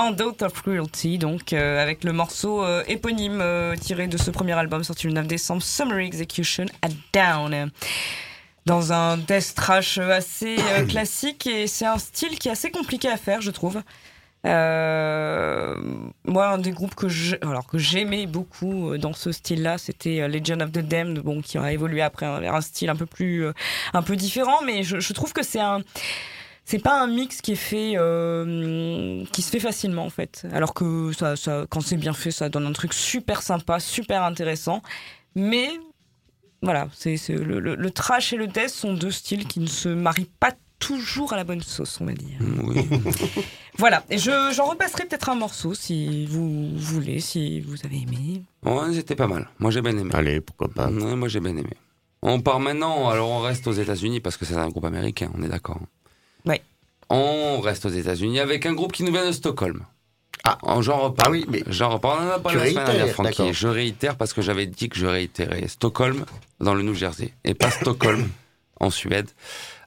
Alexander of Cruelty, donc euh, avec le morceau euh, éponyme euh, tiré de ce premier album sorti le 9 décembre, Summary Execution at Down. Dans un death trash assez classique et c'est un style qui est assez compliqué à faire, je trouve. Moi, un des groupes que je- alors que j'aimais beaucoup dans ce style-là, c'était Legend of the Damned, bon, qui a évolué après hein, vers un style un peu plus, un peu différent, mais je, je trouve que c'est un, c'est pas un mix qui est fait, euh, qui se fait facilement en fait. Alors que ça, ça, quand c'est bien fait, ça donne un truc super sympa, super intéressant. Mais voilà, c'est le, le- le trash et le death sont deux styles qui ne se marient pas toujours à la bonne sauce, on va dire. Oui. Voilà, et je, j'en repasserai peut-être un morceau si vous voulez, si vous avez aimé. Ouais, c'était pas mal. Moi, j'ai bien aimé. Allez, pourquoi pas. Ouais, moi, j'ai bien aimé. On part maintenant, alors on reste aux États-Unis parce que c'est un groupe américain, on est d'accord. On reste aux États-Unis avec un groupe qui nous vient de Stockholm. Ah, j'en reparle. Ah oui, mais J'en reparle. On en a parlé la semaine dernière, Francky. Je réitère parce que j'avais dit que je réitérais. Stockholm, dans le New Jersey. Et pas Stockholm, en Suède.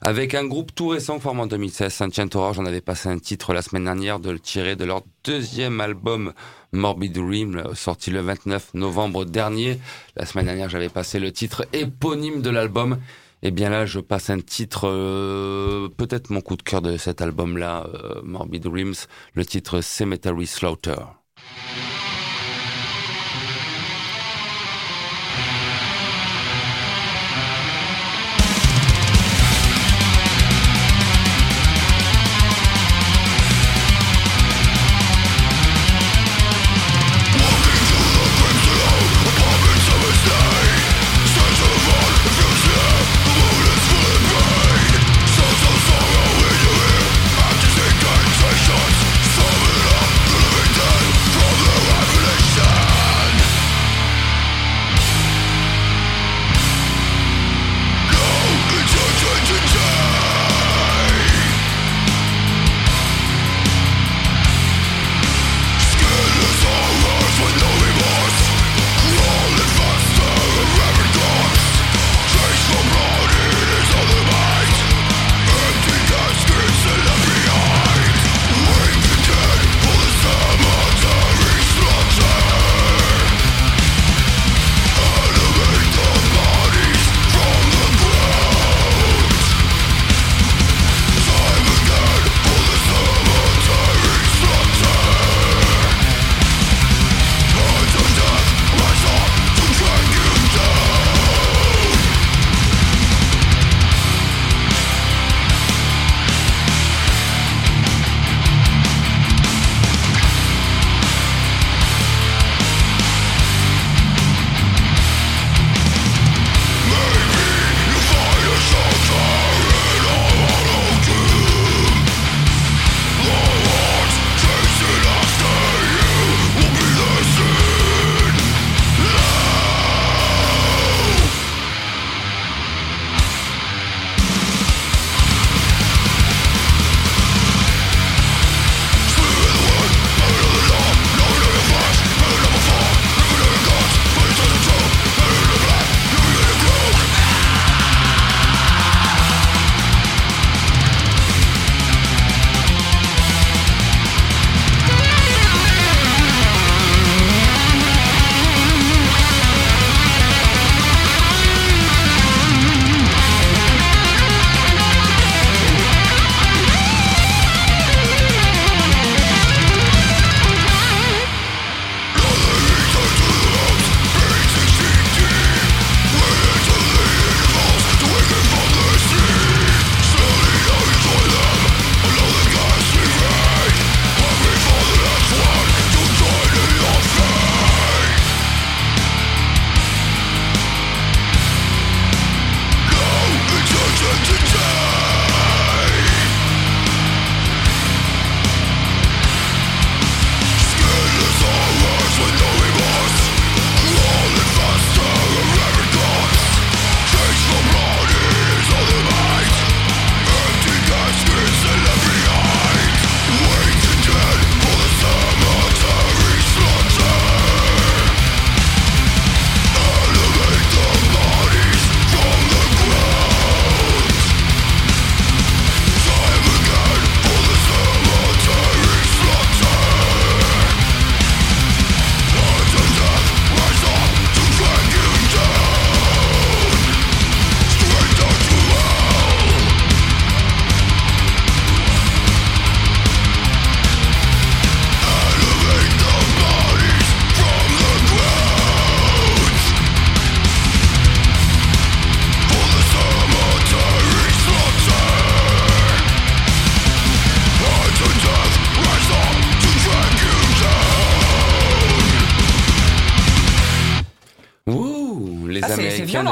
Avec un groupe tout récent formé en 2016, Saint Aurore. J'en avais passé un titre la semaine dernière de le tirer de leur deuxième album Morbid Dream, sorti le 29 novembre dernier. La semaine dernière, j'avais passé le titre éponyme de l'album. Et bien là, je passe un titre, euh, peut-être mon coup de cœur de cet album-là, euh, Morbid Dreams, le titre Cemetery Slaughter.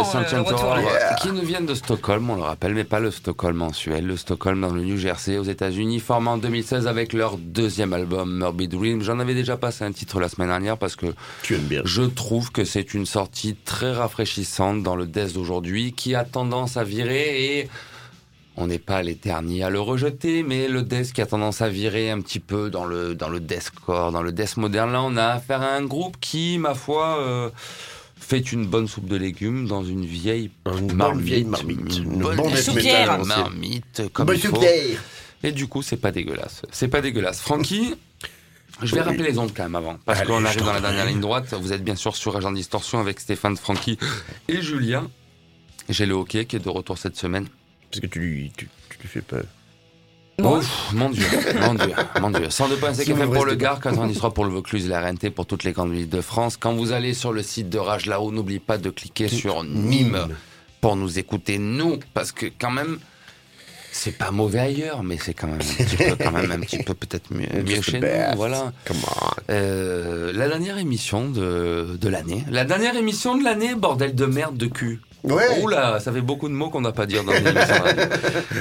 Tour, Yeah. qui nous viennent de Stockholm, on le rappelle, mais pas le Stockholm mensuel, le Stockholm dans le New Jersey aux États-Unis, formé en 2016 avec leur deuxième album Morbid Dream. J'en avais déjà passé un titre la semaine dernière parce que Tu aimes bien. je trouve que c'est une sortie très rafraîchissante dans le death d'aujourd'hui qui a tendance à virer et on n'est pas les derniers à le rejeter, mais le death qui a tendance à virer un petit peu dans le, dans le deathcore, dans le death moderne. Là, on a affaire à un groupe qui, ma foi, euh, fait une bonne soupe de légumes dans une vieille Une bonne marmite. vieille marmite. Une bonne bonne soupière. marmite, comme Bonne il faut. Et du coup, c'est pas dégueulasse. C'est pas dégueulasse. Francky, je vais Oui. rappeler les ondes quand même avant. Parce qu'on arrive dans la dernière ligne droite. Vous êtes bien sûr sur Agent Distorsion avec Stéphane, Francky et Julien. J'ai le hockey qui est de retour cette semaine. Parce que tu lui, tu, tu lui fais peur. Ouf, mon dieu, mon dieu, mon dieu. 102.5 Si FM vous pour le Gard, 93 pour le Vaucluse la RNT pour toutes les grandes villes de France. Quand vous allez sur le site de Rage là-haut, n'oubliez pas de cliquer sur Nîmes pour nous écouter, nous, parce que quand même, c'est pas mauvais ailleurs, mais c'est quand même un petit peu, quand même un petit peu peut-être mieux, chez best. nous, voilà. Euh, la dernière émission de, de l'année. La dernière émission de l'année, bordel de merde de cul. Ouais. Oula, ça fait beaucoup de mots qu'on n'a pas dire dans une émission.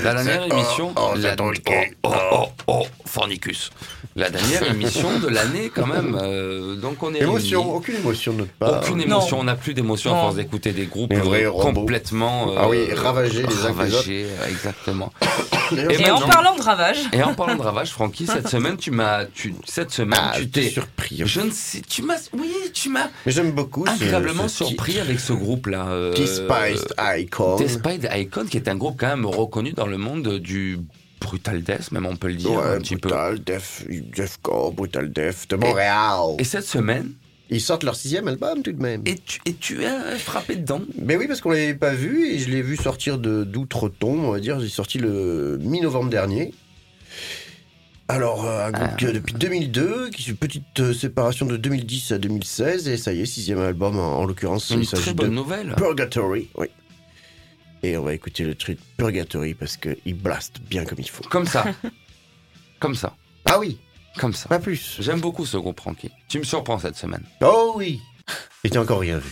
La dernière émission. oh, la- oh, quai. oh, oh, oh, Fornicus. La dernière émission de l'année, quand même. euh, donc on est Émotion, réunis. aucune émotion de notre part. Aucune Non. émotion, on n'a plus d'émotion à Non. force d'écouter des groupes vrais euh, complètement euh, Ah oui, ravagés les ravagés, exactement. Et Et ben, en parlant de ravage, Et en parlant de ravage, Francky, cette semaine tu m'as, tu, cette semaine ah, tu t'es, surpris. je ne sais, tu m'as, oui, tu m'as Mais j'aime beaucoup ce- agréablement ce surpris avec ce groupe-là. euh, T-Spiced Icon. T-Spiced Icon, qui est un groupe quand même reconnu dans le monde du brutal death, même on peut le dire Ouais, un petit peu. Brutal Def, Deathcore, Brutal Def de Montréal. Et cette semaine, Ils sortent leur sixième album tout de même. et tu, et tu as frappé dedans. Mais oui, parce qu'on l'avait pas vu et je l'ai vu sortir de d'outre-tombe, on va dire. Il est sorti le mi-novembre dernier. Alors, euh, un groupe Ah. que depuis 2002, qui une petite euh, séparation de 2010 à 2016, et ça y est, sixième album en, en l'occurrence. Une il très de bonne nouvelle. Purgatory, oui. Et on va écouter le truc Purgatory parce qu'il blast bien comme il faut. Comme ça. Comme ça. Ah oui, Comme ça. pas plus. J'aime beaucoup ce groupe, Francky. Tu me surprends cette semaine. Oh oui Et t'as encore rien vu.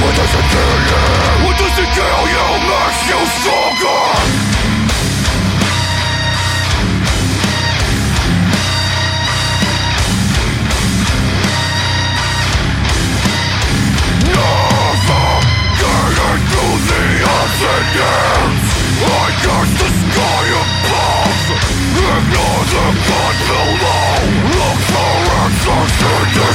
What does it kill you? What does it kill you? Makes you stronger Never getting the I the sky above Ignore the God below Look for answers in the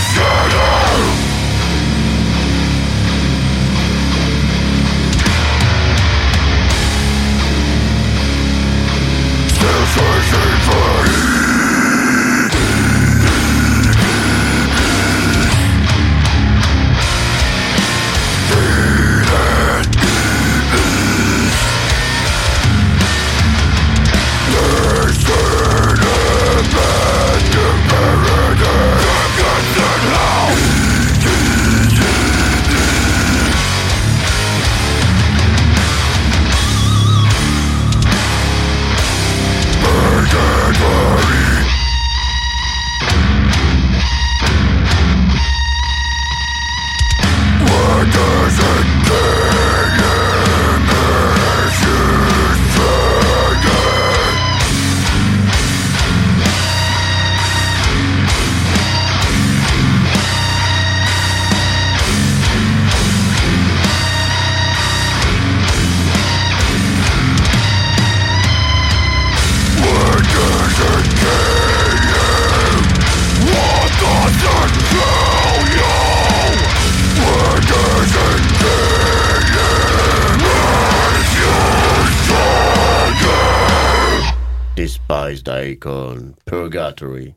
Spice Daikon, Purgatory.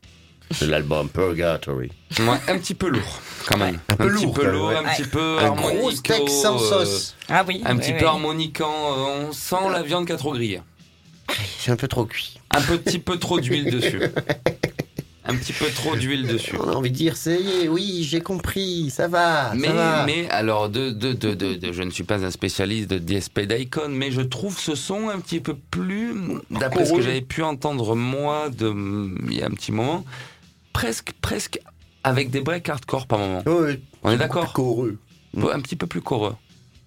C'est l'album Purgatory. Ouais, un petit peu lourd, quand même. Un peu petit lourd, peu quand même, lourd, un petit peu Un gros steak sans euh, sauce. Ah oui. Un oui, petit oui. peu harmoniquant, euh, on sent la viande qui a trop grillé. C'est un peu trop cuit. Un petit peu trop d'huile dessus. Un petit peu trop d'huile dessus. On a envie de dire, c'est oui, j'ai compris, ça va, Mais, ça va. mais alors, de, de, de, de, de- je ne suis pas un spécialiste de DSP Daikon, mais je trouve ce son un petit peu plus, d'après ce que j'avais pu entendre moi de, il y a un petit moment, presque, presque avec des breaks hardcore par moment. Ouais, On est d'accord. Un petit peu plus choreux.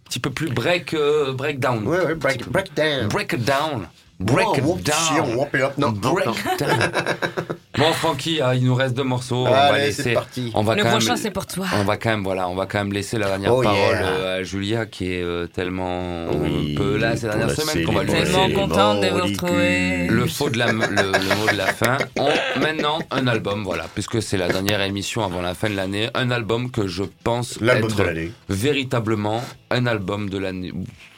Un petit peu plus break, euh, breakdown. Ouais, ouais, break, break down. Break it down. Break Oh, whoop, down. whoop it up. Non, non, Break non. down. Bon, Francky, ah, il nous reste deux morceaux. on va laisser. c'est parti. On va Le quand prochain, même- c'est pour toi. On va quand même, voilà, on va quand même laisser la dernière Oh, parole yeah. euh, à Julia qui est euh, tellement Oui, peu là ces dernières la semaines qu'on va lui Tellement contente de vous retrouver. le faux de la, le, le mot de la fin. On- maintenant, un album, voilà, puisque c'est la dernière émission avant la fin de l'année, un album que je pense L'album être de l'année. véritablement un album de l'année.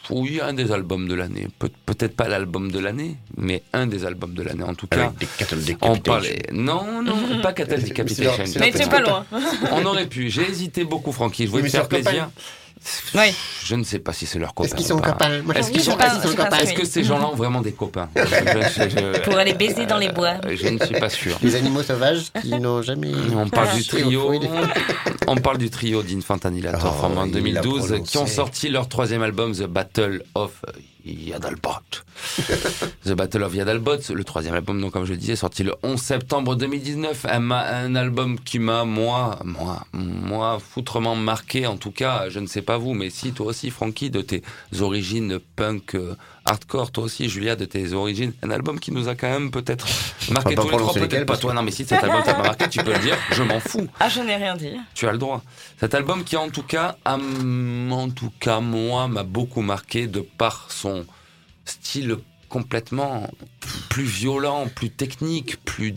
Oui, un des albums de l'année. Peut- Peut-être pas l'album de l'année, mais un des albums de l'année en tout cas. Avec On parlait. Non, non, pas Cattle Decapitation. C'est Mais tu pas loin. On aurait pu. J'ai hésité beaucoup, Francky. Je voulais te faire plaisir. Oui. Je ne sais pas si c'est leur copain. Est-ce qu'ils sont pas. copains Moi, Est-ce je qu'ils dis sont, pas- est-ce qu'ils sont je sais pas copains est-ce que ces gens-là ont vraiment des copains je, je- je- Pour aller baiser dans les bois. je ne suis pas sûr. Les animaux sauvages qui n'ont jamais. On parle du trio, des- on parle du trio d'Infant Annihilator Oh, formé en il l'a 2012 qui ont sorti leur troisième album The Battle of Yadalbot. The Battle of Yadalbot, le troisième album, donc comme je le disais, sorti le 11 septembre 2019. Un, album qui m'a, moi, moi, moi, foutrement marqué, en tout cas, je ne sais pas vous, mais si, toi aussi, Francky, de tes origines punk, euh, hardcore, toi aussi, Julia, de tes origines, un album qui nous a quand même peut-être marqué tous les trois, peut-être pas toi, non, mais si cet album t'a pas marqué, tu peux le dire, je m'en fous. Ah, je n'ai rien dit. Tu as le droit. Cet album qui, en tout cas, a- en tout cas, moi, m'a beaucoup marqué de par son style complètement plus violent, plus technique, plus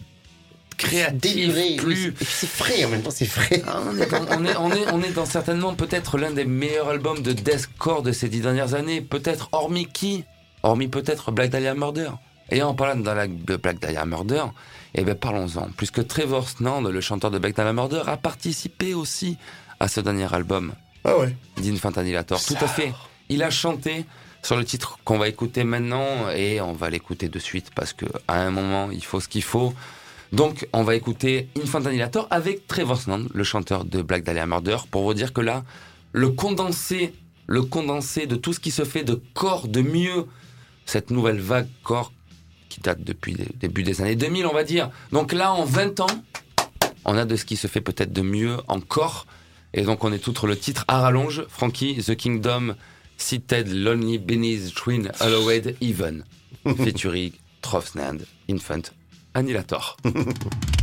créatif, plus. c'est- puis C'est frais en même temps, c'est frais. Ah, on, est dans, on, est, on, est, on est dans certainement peut-être l'un des meilleurs albums de deathcore de ces dix dernières années. Peut-être hormis qui? Hormis peut-être Black Dahlia Murder. Et en parlant de, la, de Black Dahlia Murder, eh bien parlons-en. Puisque Trevor Snand, le chanteur de Black Dahlia Murder, a participé aussi à ce dernier album Ah ouais. Tout à fait. Il a chanté sur le titre qu'on va écouter maintenant et on va l'écouter de suite parce que à un moment il faut ce qu'il faut. Donc on va écouter Infant Annihilator avec Trevor Snand, le chanteur de Black Dahlia Murder, pour vous dire que là, le condensé, le condensé de tout ce qui se fait de corps, de mieux, cette nouvelle vague corps qui date depuis le début des années 2000, on va dire. Donc là, en 20 ans, on a de ce qui se fait peut-être de mieux encore. Et donc on est outre le titre à rallonge, Frankie, The Kingdom, Seated Lonely Beneath Twin Hallowed Even, featuring Trofsnand, Infant, Annihilator.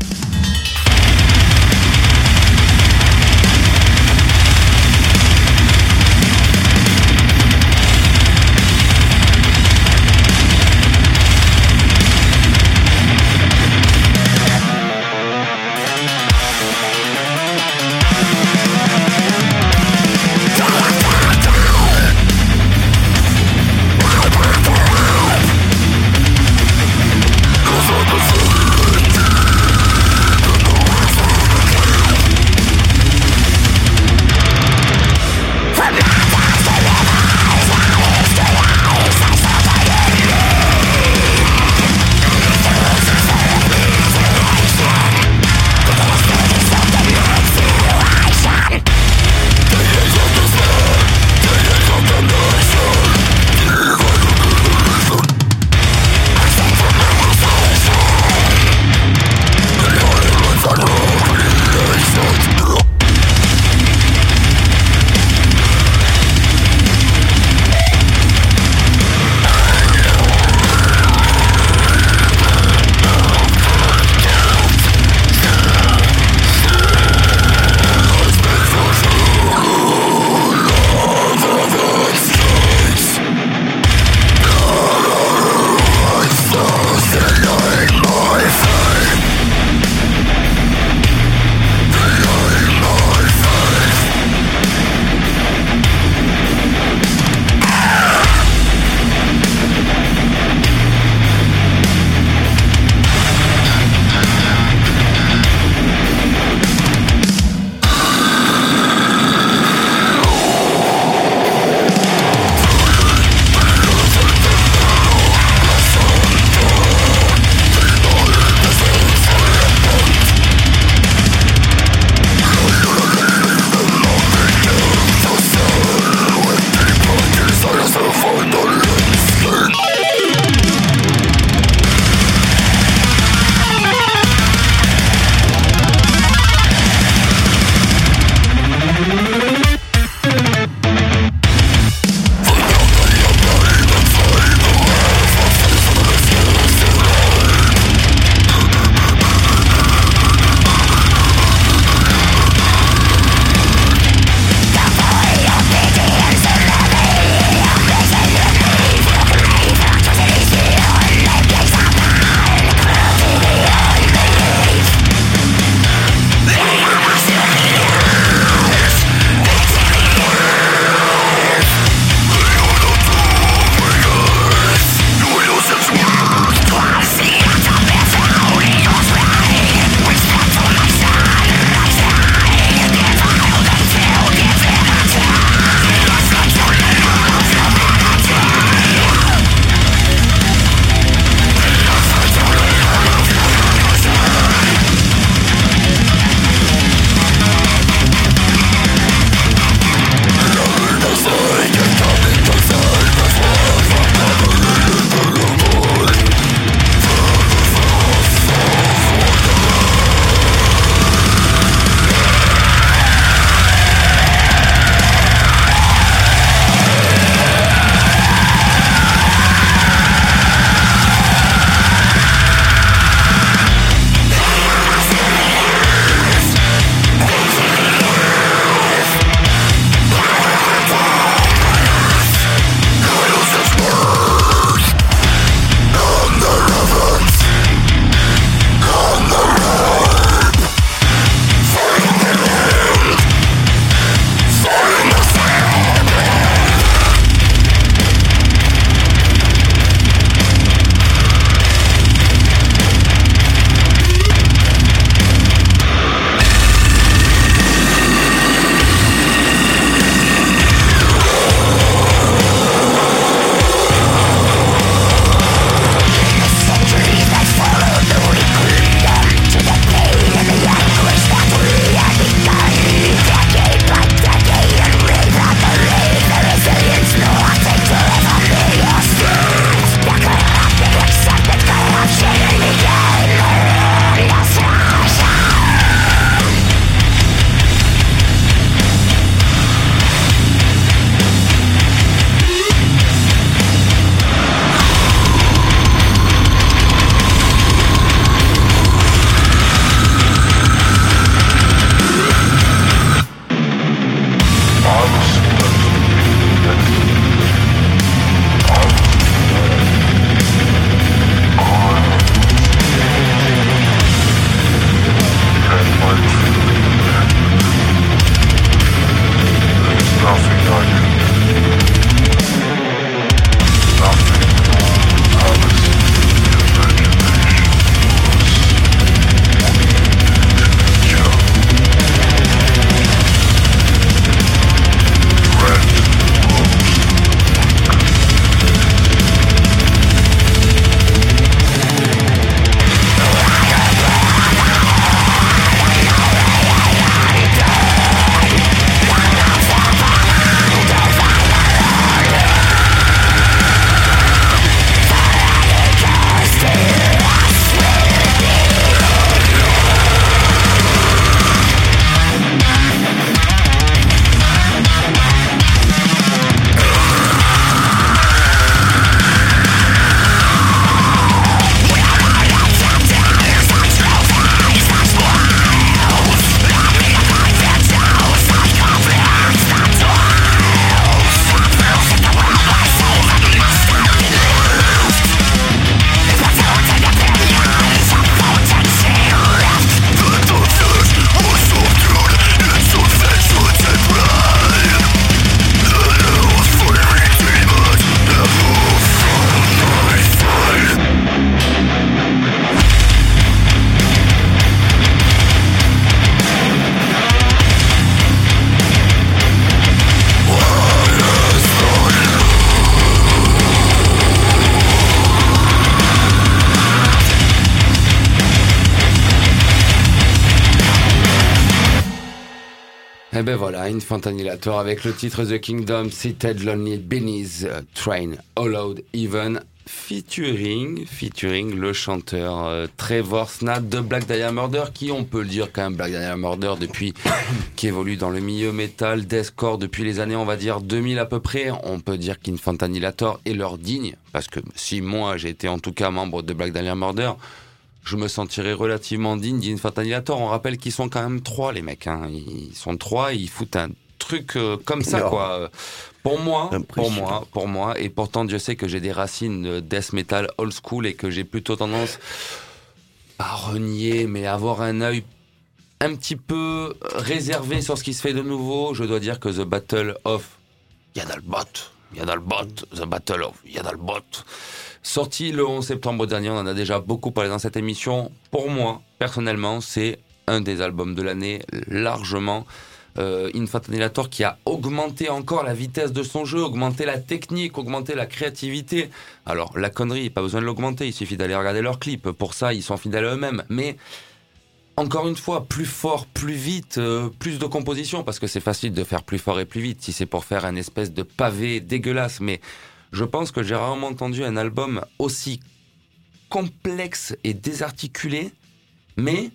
voilà, Infantanilator avec le titre The Kingdom, Seated Lonely a Train, Hollowed Even, featuring, featuring le chanteur euh, Trevor Snat de Black Dahlia Murder, qui on peut le dire quand même Black Dahlia Murder depuis, qui évolue dans le milieu métal, deathcore depuis les années on va dire 2000 à peu près. On peut dire qu'Infantanilator est leur digne, parce que si moi j'ai été en tout cas membre de Black Dahlia Murder, je me sentirais relativement digne d'Infantanilator. On rappelle qu'ils sont quand même trois, les mecs. Hein. Ils sont trois, ils foutent un truc euh, comme ça, Non. quoi. Pour moi, pour moi, pour moi, et pourtant Dieu sait que j'ai des racines de death metal old school et que j'ai plutôt tendance à renier, mais à avoir un œil un petit peu réservé sur ce qui se fait de nouveau. Je dois dire que The Battle of Yadalbot, Yadalbot, The Battle of Yadalbot, sorti le 11 septembre dernier, on en a déjà beaucoup parlé dans cette émission. Pour moi, personnellement, c'est un des albums de l'année largement. Euh, Infantanilator qui a augmenté encore la vitesse de son jeu, augmenté la technique, augmenté la créativité. Alors la connerie, pas besoin de l'augmenter, il suffit d'aller regarder leurs clips. Pour ça, ils sont fidèles eux-mêmes. Mais encore une fois, plus fort, plus vite, euh, plus de composition, parce que c'est facile de faire plus fort et plus vite si c'est pour faire un espèce de pavé dégueulasse. Mais je pense que j'ai rarement entendu un album aussi complexe et désarticulé, mais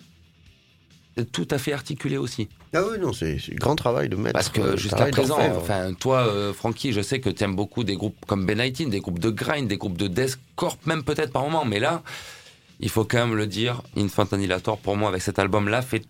tout à fait articulé aussi. Ah oui, non, c'est c'est grand travail de mettre. Parce euh, que jusqu'à travail présent, enfin, toi, euh, Francky, je sais que tu aimes beaucoup des groupes comme Ben des groupes de grind, des groupes de deathcore, même peut-être par moment, mais là, il faut quand même le dire, Infantanilator, pour moi, avec cet album-là, fait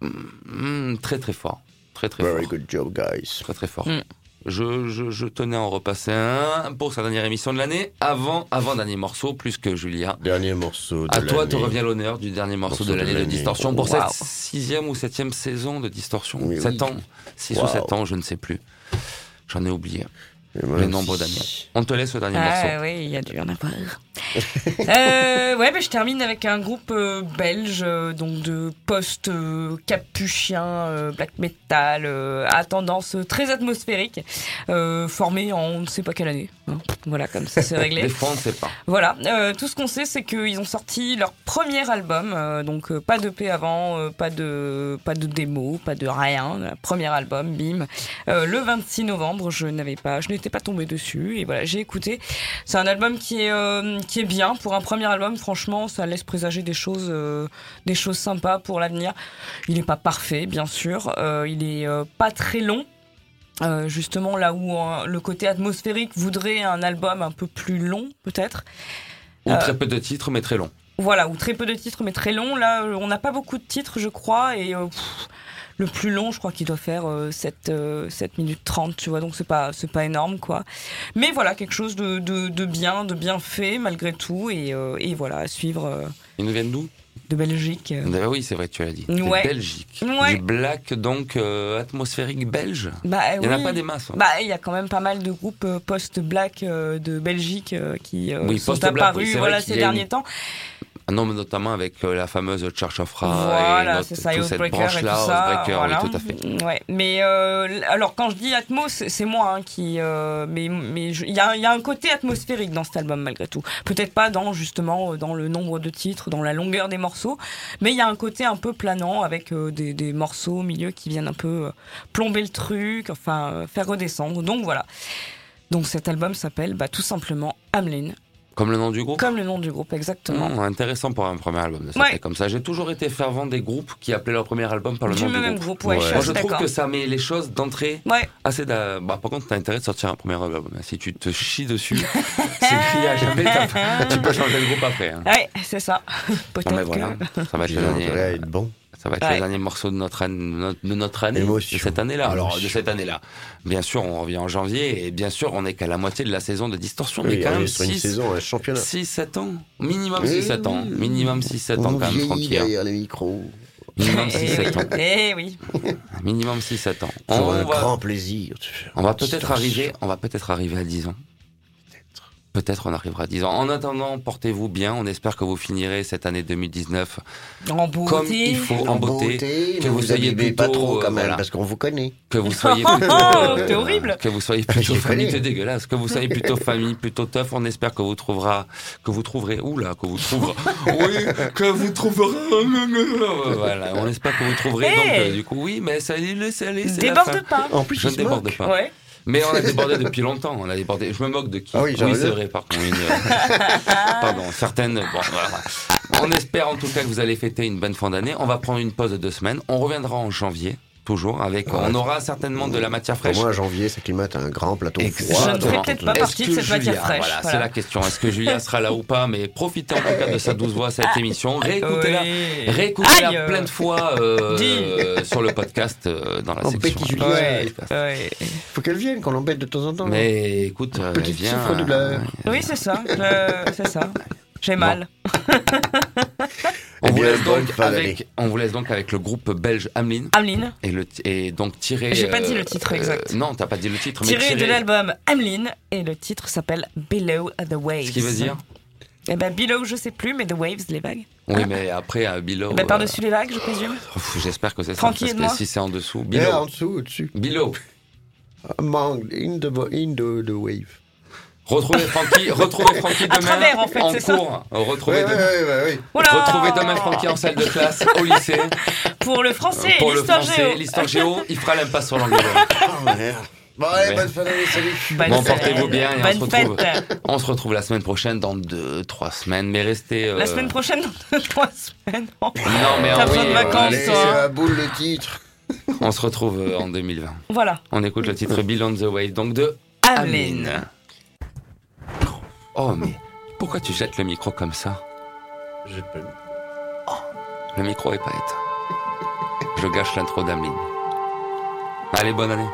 mm, très très fort. Très très Very fort. good job, guys. Très très fort. Mm. Je, je, je tenais à en repasser un pour sa dernière émission de l'année, avant, avant dernier morceau, plus que Julia. Dernier morceau de À toi te revient l'honneur du dernier morceau, Morceau de l'année de. Distorsion pour Wow. cette sixième ou septième saison de Distorsion. Oui, Sept oui. ans, six Wow. ou sept ans, je ne sais plus. J'en ai oublié Moi les aussi. nombres d'années. On te laisse le dernier Ah morceau. oui, il y a dû en avoir. euh, ouais, bah, je termine avec un groupe euh, belge, euh, donc de post-capuchien, euh, black metal, euh, à tendance très atmosphérique, euh, formé en on ne sait pas quelle année. hein. Voilà, comme ça c'est réglé. Des fois, on ne sait pas. Voilà, euh, tout ce qu'on sait, c'est qu'ils ont sorti leur premier album, euh, donc euh, pas de P avant, euh, pas de pas de démo, pas de rien, premier album, bim. Euh, le 26 novembre, je n'avais pas, je pas tombé dessus et voilà, j'ai écouté. C'est un album qui est euh, qui est bien pour un premier album. Franchement, ça laisse présager des choses, euh, des choses sympas pour l'avenir. Il n'est pas parfait, bien sûr. Euh, il est pas très long. Euh, justement là où le côté atmosphérique voudrait un album un peu plus long peut-être. Ou Euh, très peu de titres, mais très longs. Voilà, ou très peu de titres, mais très long. Là, on n'a pas beaucoup de titres, je crois, et euh, pff, le plus long, je crois qu'il doit faire euh, 7, euh, 7 minutes 30, tu vois, donc c'est pas, c'est pas énorme, quoi. Mais voilà, quelque chose de, de, de bien, de bien fait, malgré tout, et, euh, et voilà, à suivre euh, Ils nous viennent d'où? de Belgique. euh. Ah Oui, c'est vrai, tu l'as dit. Ouais. Belgique. Ouais. Du black, donc, euh, atmosphérique belge. Bah, Il n'y en a oui. pas des masses. hein. Bah, il y a quand même pas mal de groupes euh, post-black euh, de Belgique euh, qui euh, Oui, sont apparus oui, voilà, ces derniers une- temps. Un nom notamment avec euh, la fameuse Church of Ra Voilà, et notre- ça, toute cette Oathbreaker et tout branche-là, voilà. oui, tout à fait. Ouais, mais euh, alors quand je dis Atmos, c'est moi hein, qui, euh, mais mais il y a, il y a un côté atmosphérique dans cet album malgré tout. Peut-être pas dans justement dans le nombre de titres, dans la longueur des morceaux, mais il y a un côté un peu planant avec euh, des, des morceaux au milieu qui viennent un peu plomber le truc, enfin faire redescendre. Donc voilà. Donc cet album s'appelle bah, tout simplement Hamlin, Comme le nom du groupe comme le nom du groupe exactement. Mmh, intéressant pour un premier album de Ouais. comme ça. J'ai toujours été fervent des groupes qui appelaient leur premier album par le du nom du même groupe. groupe, ouais, Ouais. je suis Moi, je trouve que ça met les choses d'entrée Ouais. assez. d'a- Bah, par contre, t'as intérêt de sortir un premier album. Si tu te chies dessus, c'est crié à jamais. tu peux changer de groupe après. hein. Ouais, c'est ça. Peut-être voilà, que. ça va être bon. Ça va être Ouais. le dernier morceau de notre, année- de notre année, Émotion. de cette année-là. Alors, de cette année-là. Bien sûr, on revient en janvier et bien sûr, on n'est qu'à la moitié de la saison de Distorsion. mais Oui, quand même est sur une 6, saison, un championnat. 7 ans. Minimum Oui, 6-7 ans. Minimum 6-7 ans quand même, tranquille. hein. derrière les micros. Minimum Eh 6-7 ans. oui. Eh oui. Minimum 6-7 ans. On un va, grand plaisir. on va peut-être arriver, on va peut-être arriver à 10 ans. Peut-être on arrivera à 10 ans. En attendant, portez-vous bien. On espère que vous finirez cette année 2019 En beauté. comme il faut, en beauté. que que vous vous soyez abîmez pas plutôt, trop quand euh, même, voilà. parce qu'on vous connaît. Que vous soyez Oh, plutôt. t'es horrible. Que vous soyez plutôt famille, c'est dégueulasse. Que vous soyez plutôt famille, plutôt tough. On espère que vous trouvera, que vous trouverez. Oula, que vous trouverez. Oui, que vous trouverez. Voilà. On espère que vous trouverez. Donc, Hey. euh, du coup, oui, mais ça, ça, c'est la fin. Déborde pas. En plus, Je ne déborde pas. Ouais. Mais on a débordé depuis longtemps. On a débordé. Je me moque de qui Ah oui, Oui, c'est vrai. Par contre, une- pardon. Certaines. Bon, voilà. On espère en tout cas que vous allez fêter une bonne fin d'année. On va prendre une pause de deux semaines. On reviendra en janvier, toujours avec. Ouais. On aura certainement de la matière Pour fraîche. moi, janvier, ça climate un grand plateau Exactement. froid. Je ne ferai peut-être pas Est-ce partie de que cette matière Julia- fraîche, Voilà, voilà. c'est la question. Est-ce que Julia sera là ou pas? Mais profitez en tout cas de sa douce voix, cette émission. Réécoutez-la. Oui. Réécoutez-la euh, plein de fois euh, euh, sur le podcast euh, dans la Oh, section. petit Julia. Ouais, ouais. Faut qu'elle vienne, qu'on l'embête de temps en temps. Mais écoute, euh, Petite viens. souffre-douleur. Oui, c'est ça. je- C'est ça. J'ai mal. On Eh vous, laisse donc avec, on vous laisse donc avec le groupe belge Ameline Ameline, et, le, et donc tiré. J'ai pas euh, dit le titre exact. non, t'as pas dit le titre, mais tiré de l'album Ameline, et le titre s'appelle Below the Waves. Ce qui veut dire Eh ben, Below, je sais plus, mais The Waves, les vagues. Oui, mais après, à Below. Eh ben, euh, par-dessus les vagues, je présume. J'espère que c'est ça. Tranquille, Parce si c'est en dessous. Eh, en Below. dessous, au-dessus. Below. Among, in the, in the, the wave. Retrouvez Francky, retrouvez Francky demain travers, en fait, ça. cours. Retrouvez, Ouais, demain, ouais, ouais, ouais. Oula retrouvez demain Francky en salle de classe au lycée Pour le français, pour le l'histoire français, géo. l'histoire géo. Il fera l'impasse sur l'anglais. Oh, merde. Bon, allez, Ouais. bonne fin d'année, salut. Bonne Bon, portez-vous bien et on se retrouve. fête. On se retrouve la semaine prochaine dans deux, trois semaines, mais restez. euh, La semaine prochaine, dans deux, trois semaines. Non, mais T'as ah oui, besoin de euh, vacances, allez, Allez, hein. la boule le titre. on se retrouve euh, en 2020. Voilà. On écoute le titre Bill on the Way, donc de Ameline. Oh, mais pourquoi tu jettes le micro comme ça? J'ai pas Le micro est pas éteint. Je gâche l'intro d'Ameline. Allez, bonne année.